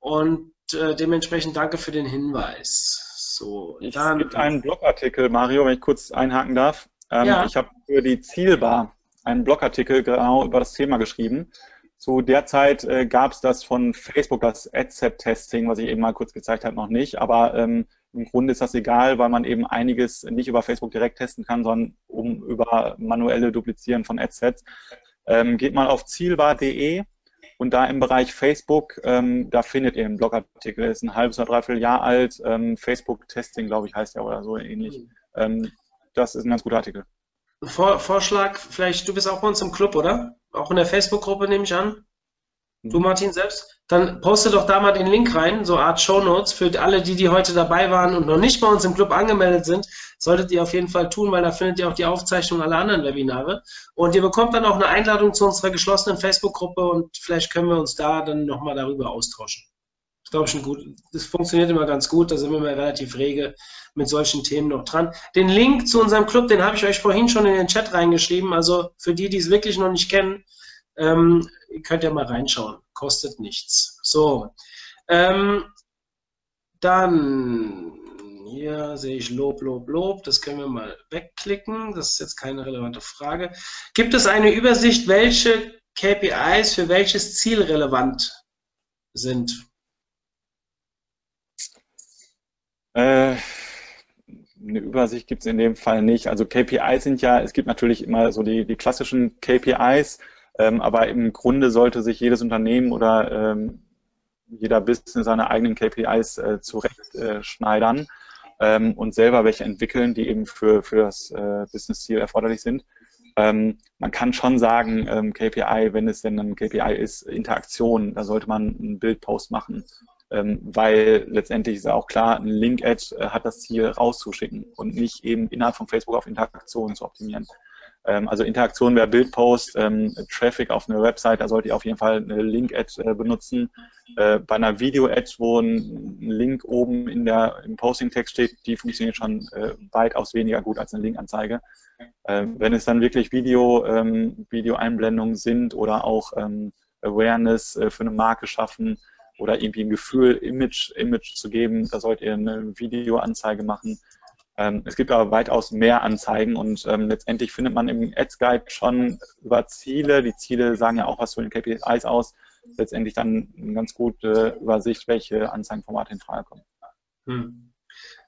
und äh, dementsprechend danke für den Hinweis. So, dann, es gibt einen Blogartikel, Mario, wenn ich kurz einhaken darf. Ähm, ja. Ich habe für die Zielbar einen Blogartikel genau über das Thema geschrieben. Zu der Zeit äh, gab es das von Facebook, das AdSet-Testing, was ich eben mal kurz gezeigt habe, noch nicht. Aber ähm, im Grunde ist das egal, weil man eben einiges nicht über Facebook direkt testen kann, sondern um über manuelle Duplizieren von Adsets. Ähm, geht mal auf zielbar.de und da im Bereich Facebook, ähm, da findet ihr einen Blogartikel, ist ein halbes oder dreiviertel Jahr alt, ähm, Facebook-Testing, glaube ich, heißt der oder so ähnlich. Mhm. Ähm, das ist ein ganz guter Artikel. Vor, Vorschlag, vielleicht, du bist auch bei uns im Club, oder? Auch in der Facebook-Gruppe, nehme ich an. Du, mhm. Martin, selbst? Dann poste doch da mal den Link rein, so Art Show Notes für alle, die, die heute dabei waren und noch nicht bei uns im Club angemeldet sind. Solltet ihr auf jeden Fall tun, weil da findet ihr auch die Aufzeichnung aller anderen Webinare. Und ihr bekommt dann auch eine Einladung zu unserer geschlossenen Facebook-Gruppe und vielleicht können wir uns da dann nochmal darüber austauschen. Das glaube ich schon gut. Das funktioniert immer ganz gut, da sind wir immer relativ rege mit solchen Themen noch dran. Den Link zu unserem Club, den habe ich euch vorhin schon in den Chat reingeschrieben. Also für die, die es wirklich noch nicht kennen, ähm, könnt ihr mal reinschauen. Kostet nichts. So. Ähm, dann hier sehe ich Lob, Lob, Lob. Das können wir mal wegklicken. Das ist jetzt keine relevante Frage. Gibt es eine Übersicht, welche KPIs für welches Ziel relevant sind? Äh, eine Übersicht gibt es in dem Fall nicht. Also KPIs sind ja, es gibt natürlich immer so die, die klassischen KPIs, aber im Grunde sollte sich jedes Unternehmen oder ähm, jeder Business seine eigenen KPIs äh, zurechtschneidern äh, ähm, und selber welche entwickeln, die eben für, für das äh, Business-Ziel erforderlich sind. Ähm, man kann schon sagen, ähm, KPI, wenn es denn ein KPI ist, Interaktion, da sollte man einen Bildpost machen ähm, weil letztendlich ist auch klar, ein Link-Ad äh, hat das Ziel rauszuschicken und nicht eben innerhalb von Facebook auf Interaktionen zu optimieren. Ähm, also Interaktion wäre Bildpost, ähm, Traffic auf eine Website, da sollte ihr auf jeden Fall eine Link-Ad äh, benutzen. Äh, bei einer Video-Ad, wo ein Link oben in der, im Posting-Text steht, die funktioniert schon äh, weitaus weniger gut als eine Link-Anzeige. Ähm, wenn es dann wirklich Video, Video-Einblendungen sind oder auch Awareness für eine Marke schaffen, oder irgendwie ein Gefühl, Image, Image zu geben, da sollt ihr eine Videoanzeige machen. Ähm, es gibt aber weitaus mehr Anzeigen und ähm, letztendlich findet man im Ads Guide schon über Ziele. Die Ziele sagen ja auch was für den KPIs aus. Letztendlich dann eine ganz gute Übersicht, welche Anzeigenformate in Frage kommen. Hm.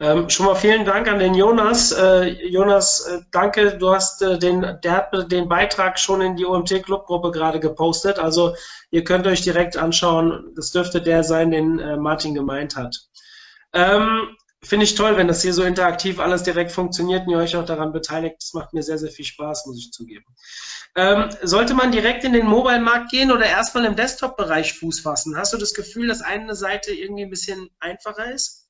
Ähm, schon mal vielen Dank an den Jonas. Äh, Jonas, äh, danke. Du hast äh, den, der hat den Beitrag schon in die OMT Clubgruppe gerade gepostet. Also ihr könnt euch direkt anschauen. Das dürfte der sein, den äh, Martin gemeint hat. Ähm, Finde ich toll, wenn das hier so interaktiv alles direkt funktioniert und ihr euch auch daran beteiligt. Das macht mir sehr, sehr viel Spaß, muss ich zugeben. Ähm, sollte man direkt in den Mobile-Markt gehen oder erstmal im Desktop-Bereich Fuß fassen? Hast du das Gefühl, dass eine Seite irgendwie ein bisschen einfacher ist?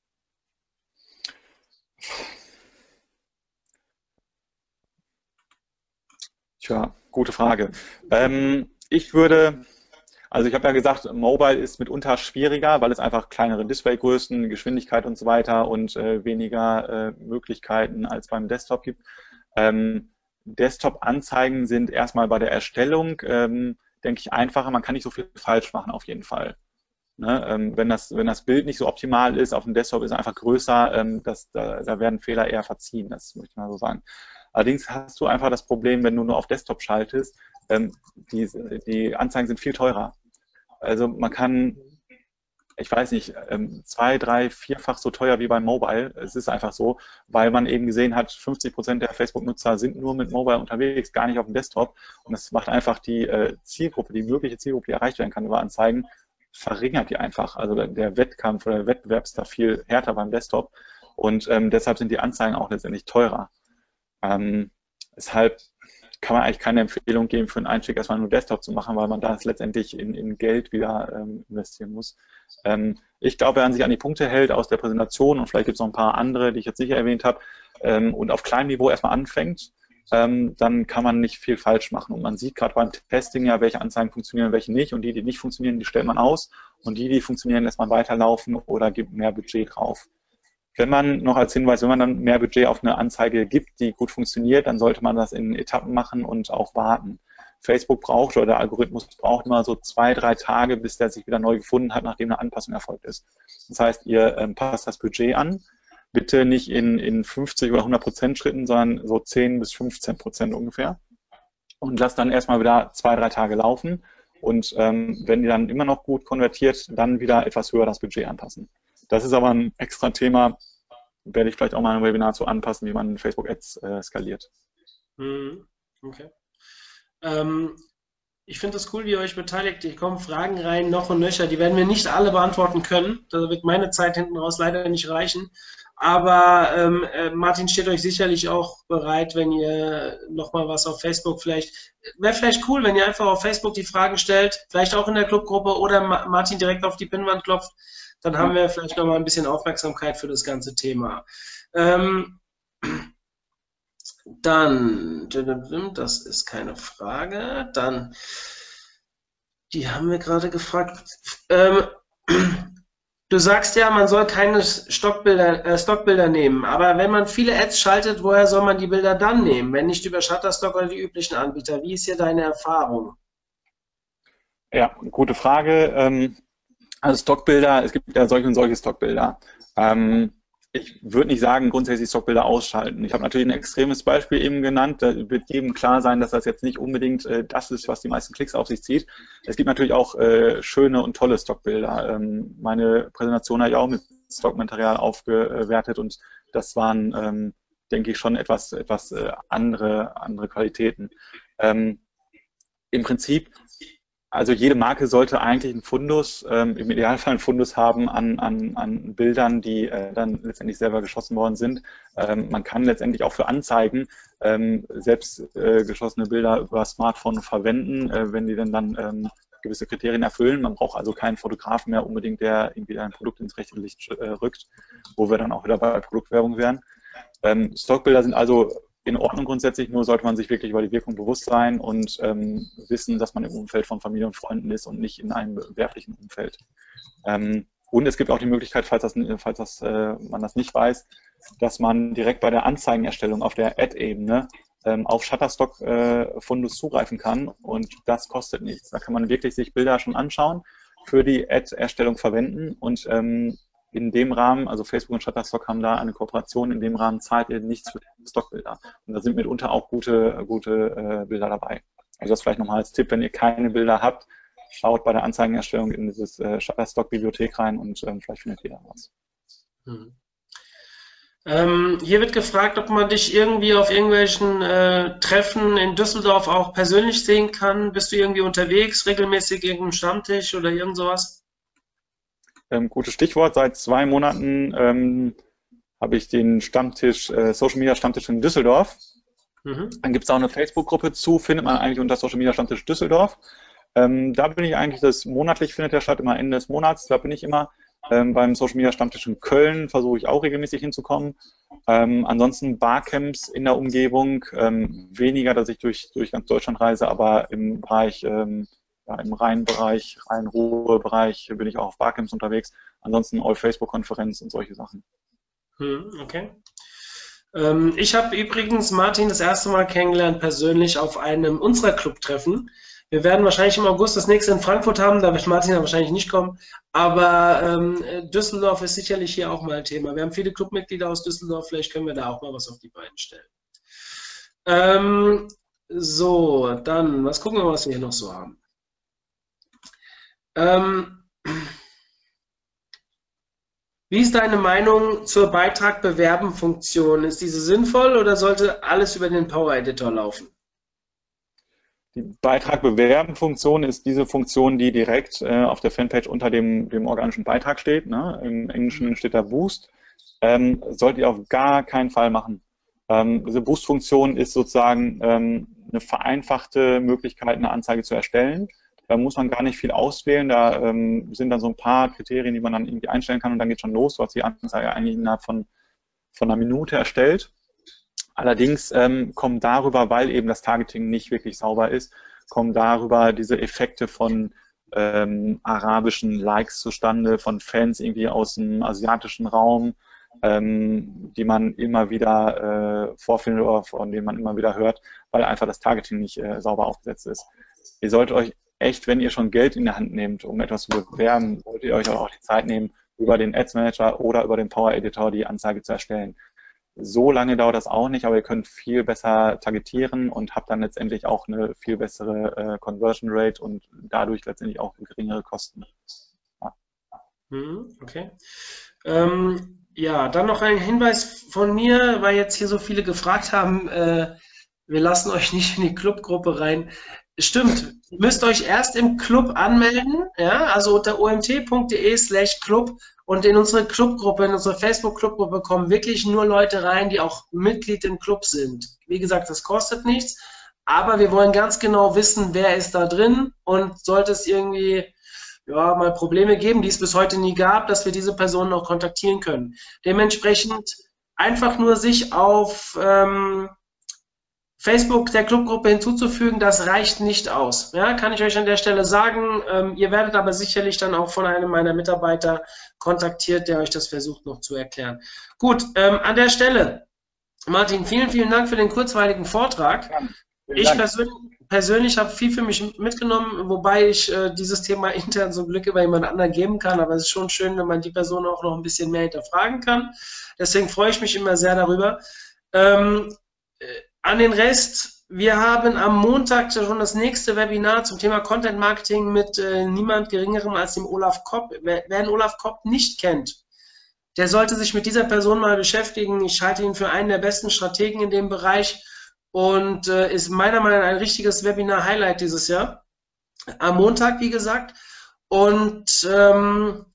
Tja, gute Frage. Ähm, ich würde, also ich habe ja gesagt, Mobile ist mitunter schwieriger, weil es einfach kleinere Displaygrößen, Geschwindigkeit und so weiter und äh, weniger äh, Möglichkeiten als beim Desktop gibt. Ähm, Desktop-Anzeigen sind erstmal bei der Erstellung, ähm, denke ich, einfacher. Man kann nicht so viel falsch machen auf jeden Fall. Ne, ähm, wenn, das, wenn das Bild nicht so optimal ist, auf dem Desktop ist es einfach größer, ähm, das, da, da, werden Fehler eher verziehen, das möchte ich mal so sagen. Allerdings hast du einfach das Problem, wenn du nur auf Desktop schaltest, ähm, die, die Anzeigen sind viel teurer. Also man kann, ich weiß nicht, ähm, zwei, drei, vierfach so teuer wie beim Mobile. Es ist einfach so, weil man eben gesehen hat, 50 Prozent der Facebook-Nutzer sind nur mit Mobile unterwegs, gar nicht auf dem Desktop. Und das macht einfach die äh, Zielgruppe, die mögliche Zielgruppe, die erreicht werden kann über Anzeigen, verringert die einfach. Also der Wettkampf oder der Wettbewerb ist da viel härter beim Desktop und ähm, deshalb sind die Anzeigen auch letztendlich teurer. Ähm, deshalb kann man eigentlich keine Empfehlung geben, für einen Einstieg erstmal nur Desktop zu machen, weil man da letztendlich in, in Geld wieder ähm, investieren muss. Ähm, ich glaube, wenn man sich an die Punkte hält aus der Präsentation und vielleicht gibt es noch ein paar andere, die ich jetzt sicher erwähnt habe, ähm, und auf kleinem Niveau erstmal anfängt, ähm, dann kann man nicht viel falsch machen. Und man sieht gerade beim Testing ja, welche Anzeigen funktionieren, welche nicht. Und die, die nicht funktionieren, die stellt man aus. Und die, die funktionieren, lässt man weiterlaufen oder gibt mehr Budget drauf. Wenn man noch als Hinweis, wenn man dann mehr Budget auf eine Anzeige gibt, die gut funktioniert, dann sollte man das in Etappen machen und auch warten. Facebook braucht oder der Algorithmus braucht immer so zwei, drei Tage, bis der sich wieder neu gefunden hat, nachdem eine Anpassung erfolgt ist. Das heißt, ihr ähm, passt das Budget an, bitte nicht in, in 50 oder 100 Prozent Schritten, sondern so 10 bis 15 Prozent ungefähr. Und lasst dann erstmal wieder zwei, drei Tage laufen. Und ähm, wenn ihr dann immer noch gut konvertiert, dann wieder etwas höher das Budget anpassen. Das ist aber ein extra Thema, werde ich vielleicht auch mal ein Webinar zu anpassen, wie man Facebook Ads äh, skaliert. Mhm. Okay. Ähm, ich finde es cool, wie ihr euch beteiligt. Hier kommen Fragen rein, noch und nöcher. Die werden wir nicht alle beantworten können. Da wird meine Zeit hinten raus leider nicht reichen. Aber ähm, äh, Martin steht euch sicherlich auch bereit, wenn ihr nochmal was auf Facebook vielleicht. Wäre vielleicht cool, wenn ihr einfach auf Facebook die Fragen stellt, vielleicht auch in der Clubgruppe oder Martin direkt auf die Pinnwand klopft dann haben wir vielleicht noch mal ein bisschen Aufmerksamkeit für das ganze Thema. Ähm, dann, das ist keine Frage. Dann, die haben wir gerade gefragt. Ähm, du sagst ja, man soll keine Stockbilder, äh, Stockbilder nehmen. Aber wenn man viele Ads schaltet, woher soll man die Bilder dann nehmen? Wenn nicht über Shutterstock oder die üblichen Anbieter. Wie ist hier deine Erfahrung? Ja, gute Frage. Ähm, also Stockbilder, es gibt ja solche und solche Stockbilder. Ähm, ich würde nicht sagen, grundsätzlich Stockbilder ausschalten. Ich habe natürlich ein extremes Beispiel eben genannt. Da wird jedem klar sein, dass das jetzt nicht unbedingt äh, das ist, was die meisten Klicks auf sich zieht. Es gibt natürlich auch äh, schöne und tolle Stockbilder. Ähm, meine Präsentation habe ich auch mit Stockmaterial aufgewertet und das waren, ähm, denke ich, schon etwas, etwas äh, andere, andere Qualitäten. Ähm, Im Prinzip also jede Marke sollte eigentlich einen Fundus, ähm, im Idealfall einen Fundus haben an, an, an Bildern, die äh, dann letztendlich selber geschossen worden sind. Ähm, man kann letztendlich auch für Anzeigen ähm, selbst äh, geschossene Bilder über Smartphone verwenden, äh, wenn die dann, dann ähm, gewisse Kriterien erfüllen. Man braucht also keinen Fotografen mehr unbedingt, der irgendwie ein Produkt ins rechte Licht äh, rückt, wo wir dann auch wieder bei Produktwerbung wären. Ähm, Stockbilder sind also in Ordnung grundsätzlich, nur sollte man sich wirklich über die Wirkung bewusst sein und ähm, wissen, dass man im Umfeld von Familie und Freunden ist und nicht in einem werblichen Umfeld. Ähm, und es gibt auch die Möglichkeit, falls, das, falls das, äh, man das nicht weiß, dass man direkt bei der Anzeigenerstellung auf der Ad-Ebene ähm, auf Shutterstock-Fundus äh, zugreifen kann und das kostet nichts. Da kann man wirklich sich Bilder schon anschauen, für die Ad-Erstellung verwenden und ähm, in dem Rahmen, also Facebook und Shutterstock haben da eine Kooperation, in dem Rahmen zahlt ihr nichts für Stockbilder. Und da sind mitunter auch gute, gute äh, Bilder dabei. Also das vielleicht nochmal als Tipp, wenn ihr keine Bilder habt, schaut bei der Anzeigenerstellung in dieses äh, Shutterstock-Bibliothek rein und ähm, vielleicht findet ihr da was. Hm. Ähm, hier wird gefragt, ob man dich irgendwie auf irgendwelchen äh, Treffen in Düsseldorf auch persönlich sehen kann. Bist du irgendwie unterwegs, regelmäßig irgendeinem Stammtisch oder irgend sowas? Ähm, gutes Stichwort. Seit zwei Monaten ähm, habe ich den Stammtisch, äh, Social Media Stammtisch in Düsseldorf. Mhm. Dann gibt es auch eine Facebook-Gruppe zu, findet man eigentlich unter Social Media Stammtisch Düsseldorf. Ähm, da bin ich eigentlich, das monatlich findet der statt, immer Ende des Monats, da bin ich immer. Ähm, beim Social Media Stammtisch in Köln versuche ich auch regelmäßig hinzukommen. Ähm, ansonsten Barcamps in der Umgebung, ähm, weniger, dass ich durch, durch ganz Deutschland reise, aber im Bereich ja, im Rheinbereich, Rhein-Ruhr-Bereich bin ich auch auf Barcamps unterwegs. Ansonsten All-Facebook-Konferenz und solche Sachen. Hm, okay. Ähm, ich habe übrigens Martin das erste Mal kennengelernt persönlich auf einem unserer Clubtreffen. Wir werden wahrscheinlich im August das nächste in Frankfurt haben, da wird Martin ja wahrscheinlich nicht kommen. Aber ähm, Düsseldorf ist sicherlich hier auch mal ein Thema. Wir haben viele Clubmitglieder aus Düsseldorf, vielleicht können wir da auch mal was auf die Beine stellen. Ähm, so, dann, was gucken wir, was wir hier noch so haben. Ähm, wie ist deine Meinung zur Beitrag bewerben Funktion? Ist diese sinnvoll oder sollte alles über den Power Editor laufen? Die Beitrag bewerben Funktion ist diese Funktion, die direkt äh, auf der Fanpage unter dem, dem organischen Beitrag steht. Ne? Im Englischen steht da Boost. Ähm, sollt ihr auf gar keinen Fall machen. Ähm, diese Boost-Funktion ist sozusagen ähm, eine vereinfachte Möglichkeit, eine Anzeige zu erstellen. Da muss man gar nicht viel auswählen. Da ähm, sind dann so ein paar Kriterien, die man dann irgendwie einstellen kann und dann geht schon los. Du hast die Anzeige eigentlich innerhalb von, von einer Minute erstellt. Allerdings ähm, kommen darüber, weil eben das Targeting nicht wirklich sauber ist, kommen darüber diese Effekte von ähm, arabischen Likes zustande, von Fans irgendwie aus dem asiatischen Raum, ähm, die man immer wieder äh, vorfindet oder von denen man immer wieder hört, weil einfach das Targeting nicht äh, sauber aufgesetzt ist. Ihr solltet euch echt, wenn ihr schon Geld in der Hand nehmt, um etwas zu bewerben, solltet ihr euch auch die Zeit nehmen, über den Ads Manager oder über den Power Editor die Anzeige zu erstellen. So lange dauert das auch nicht, aber ihr könnt viel besser targetieren und habt dann letztendlich auch eine viel bessere äh, Conversion Rate und dadurch letztendlich auch geringere Kosten. Ja. Mhm, okay. Ähm, ja, dann noch ein Hinweis von mir, weil jetzt hier so viele gefragt haben, äh, wir lassen euch nicht in die Clubgruppe rein. Stimmt, ihr müsst euch erst im Club anmelden, ja, also unter omt.de slash club und in unsere Clubgruppe, in unsere Facebook-Clubgruppe kommen wirklich nur Leute rein, die auch Mitglied im Club sind. Wie gesagt, das kostet nichts, aber wir wollen ganz genau wissen, wer ist da drin und sollte es irgendwie ja, mal Probleme geben, die es bis heute nie gab, dass wir diese Personen auch kontaktieren können. Dementsprechend einfach nur sich auf ähm, Facebook der Clubgruppe hinzuzufügen, das reicht nicht aus. Ja, kann ich euch an der Stelle sagen. Ähm, ihr werdet aber sicherlich dann auch von einem meiner Mitarbeiter kontaktiert, der euch das versucht noch zu erklären. Gut, ähm, an der Stelle, Martin, vielen, vielen Dank für den kurzweiligen Vortrag. Ja, ich persönlich, persönlich habe viel für mich mitgenommen, wobei ich äh, dieses Thema intern zum Glück über jemand anderen geben kann, aber es ist schon schön, wenn man die Person auch noch ein bisschen mehr hinterfragen kann. Deswegen freue ich mich immer sehr darüber. Ähm, äh, an den Rest, wir haben am Montag schon das nächste Webinar zum Thema Content Marketing mit äh, niemand geringerem als dem Olaf Kopp. Wer, wer den Olaf Kopp nicht kennt, der sollte sich mit dieser Person mal beschäftigen. Ich halte ihn für einen der besten Strategen in dem Bereich und äh, ist meiner Meinung nach ein richtiges Webinar-Highlight dieses Jahr. Am Montag, wie gesagt. Und ähm,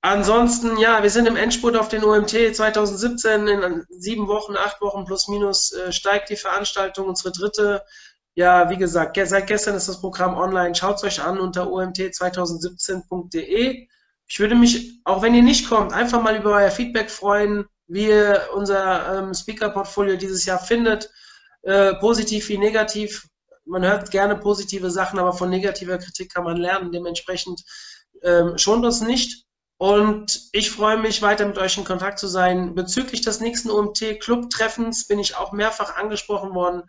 Ansonsten, ja, wir sind im Endspurt auf den OMT 2017. In sieben Wochen, acht Wochen plus minus äh, steigt die Veranstaltung, unsere dritte. Ja, wie gesagt, seit gestern ist das Programm online. Schaut es euch an unter omt2017.de. Ich würde mich, auch wenn ihr nicht kommt, einfach mal über euer Feedback freuen, wie ihr unser ähm, Speaker-Portfolio dieses Jahr findet. Äh, positiv wie negativ. Man hört gerne positive Sachen, aber von negativer Kritik kann man lernen. Dementsprechend ähm, schont uns nicht. Und ich freue mich, weiter mit euch in Kontakt zu sein. Bezüglich des nächsten OMT-Club-Treffens bin ich auch mehrfach angesprochen worden.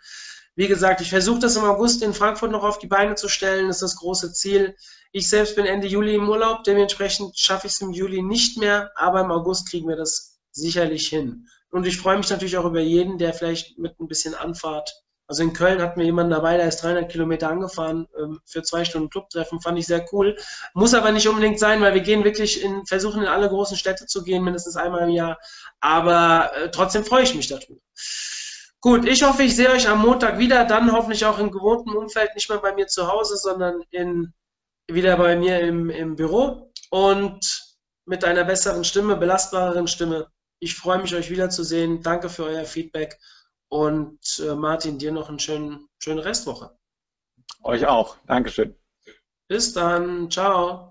Wie gesagt, ich versuche das im August in Frankfurt noch auf die Beine zu stellen. Das ist das große Ziel. Ich selbst bin Ende Juli im Urlaub, dementsprechend schaffe ich es im Juli nicht mehr, aber im August kriegen wir das sicherlich hin. Und ich freue mich natürlich auch über jeden, der vielleicht mit ein bisschen Anfahrt also in Köln hatten wir jemanden dabei, der ist 300 Kilometer angefahren ähm, für zwei Stunden Clubtreffen, fand ich sehr cool. Muss aber nicht unbedingt sein, weil wir gehen wirklich in, versuchen in alle großen Städte zu gehen, mindestens einmal im Jahr. Aber äh, trotzdem freue ich mich darüber. Gut, ich hoffe, ich sehe euch am Montag wieder, dann hoffentlich auch im gewohnten Umfeld, nicht mehr bei mir zu Hause, sondern in, wieder bei mir im, im Büro und mit einer besseren Stimme, belastbareren Stimme. Ich freue mich, euch wiederzusehen. Danke für euer Feedback und äh, Martin, dir noch eine schöne, schöne Restwoche. Euch auch. Dankeschön. Bis dann. Ciao.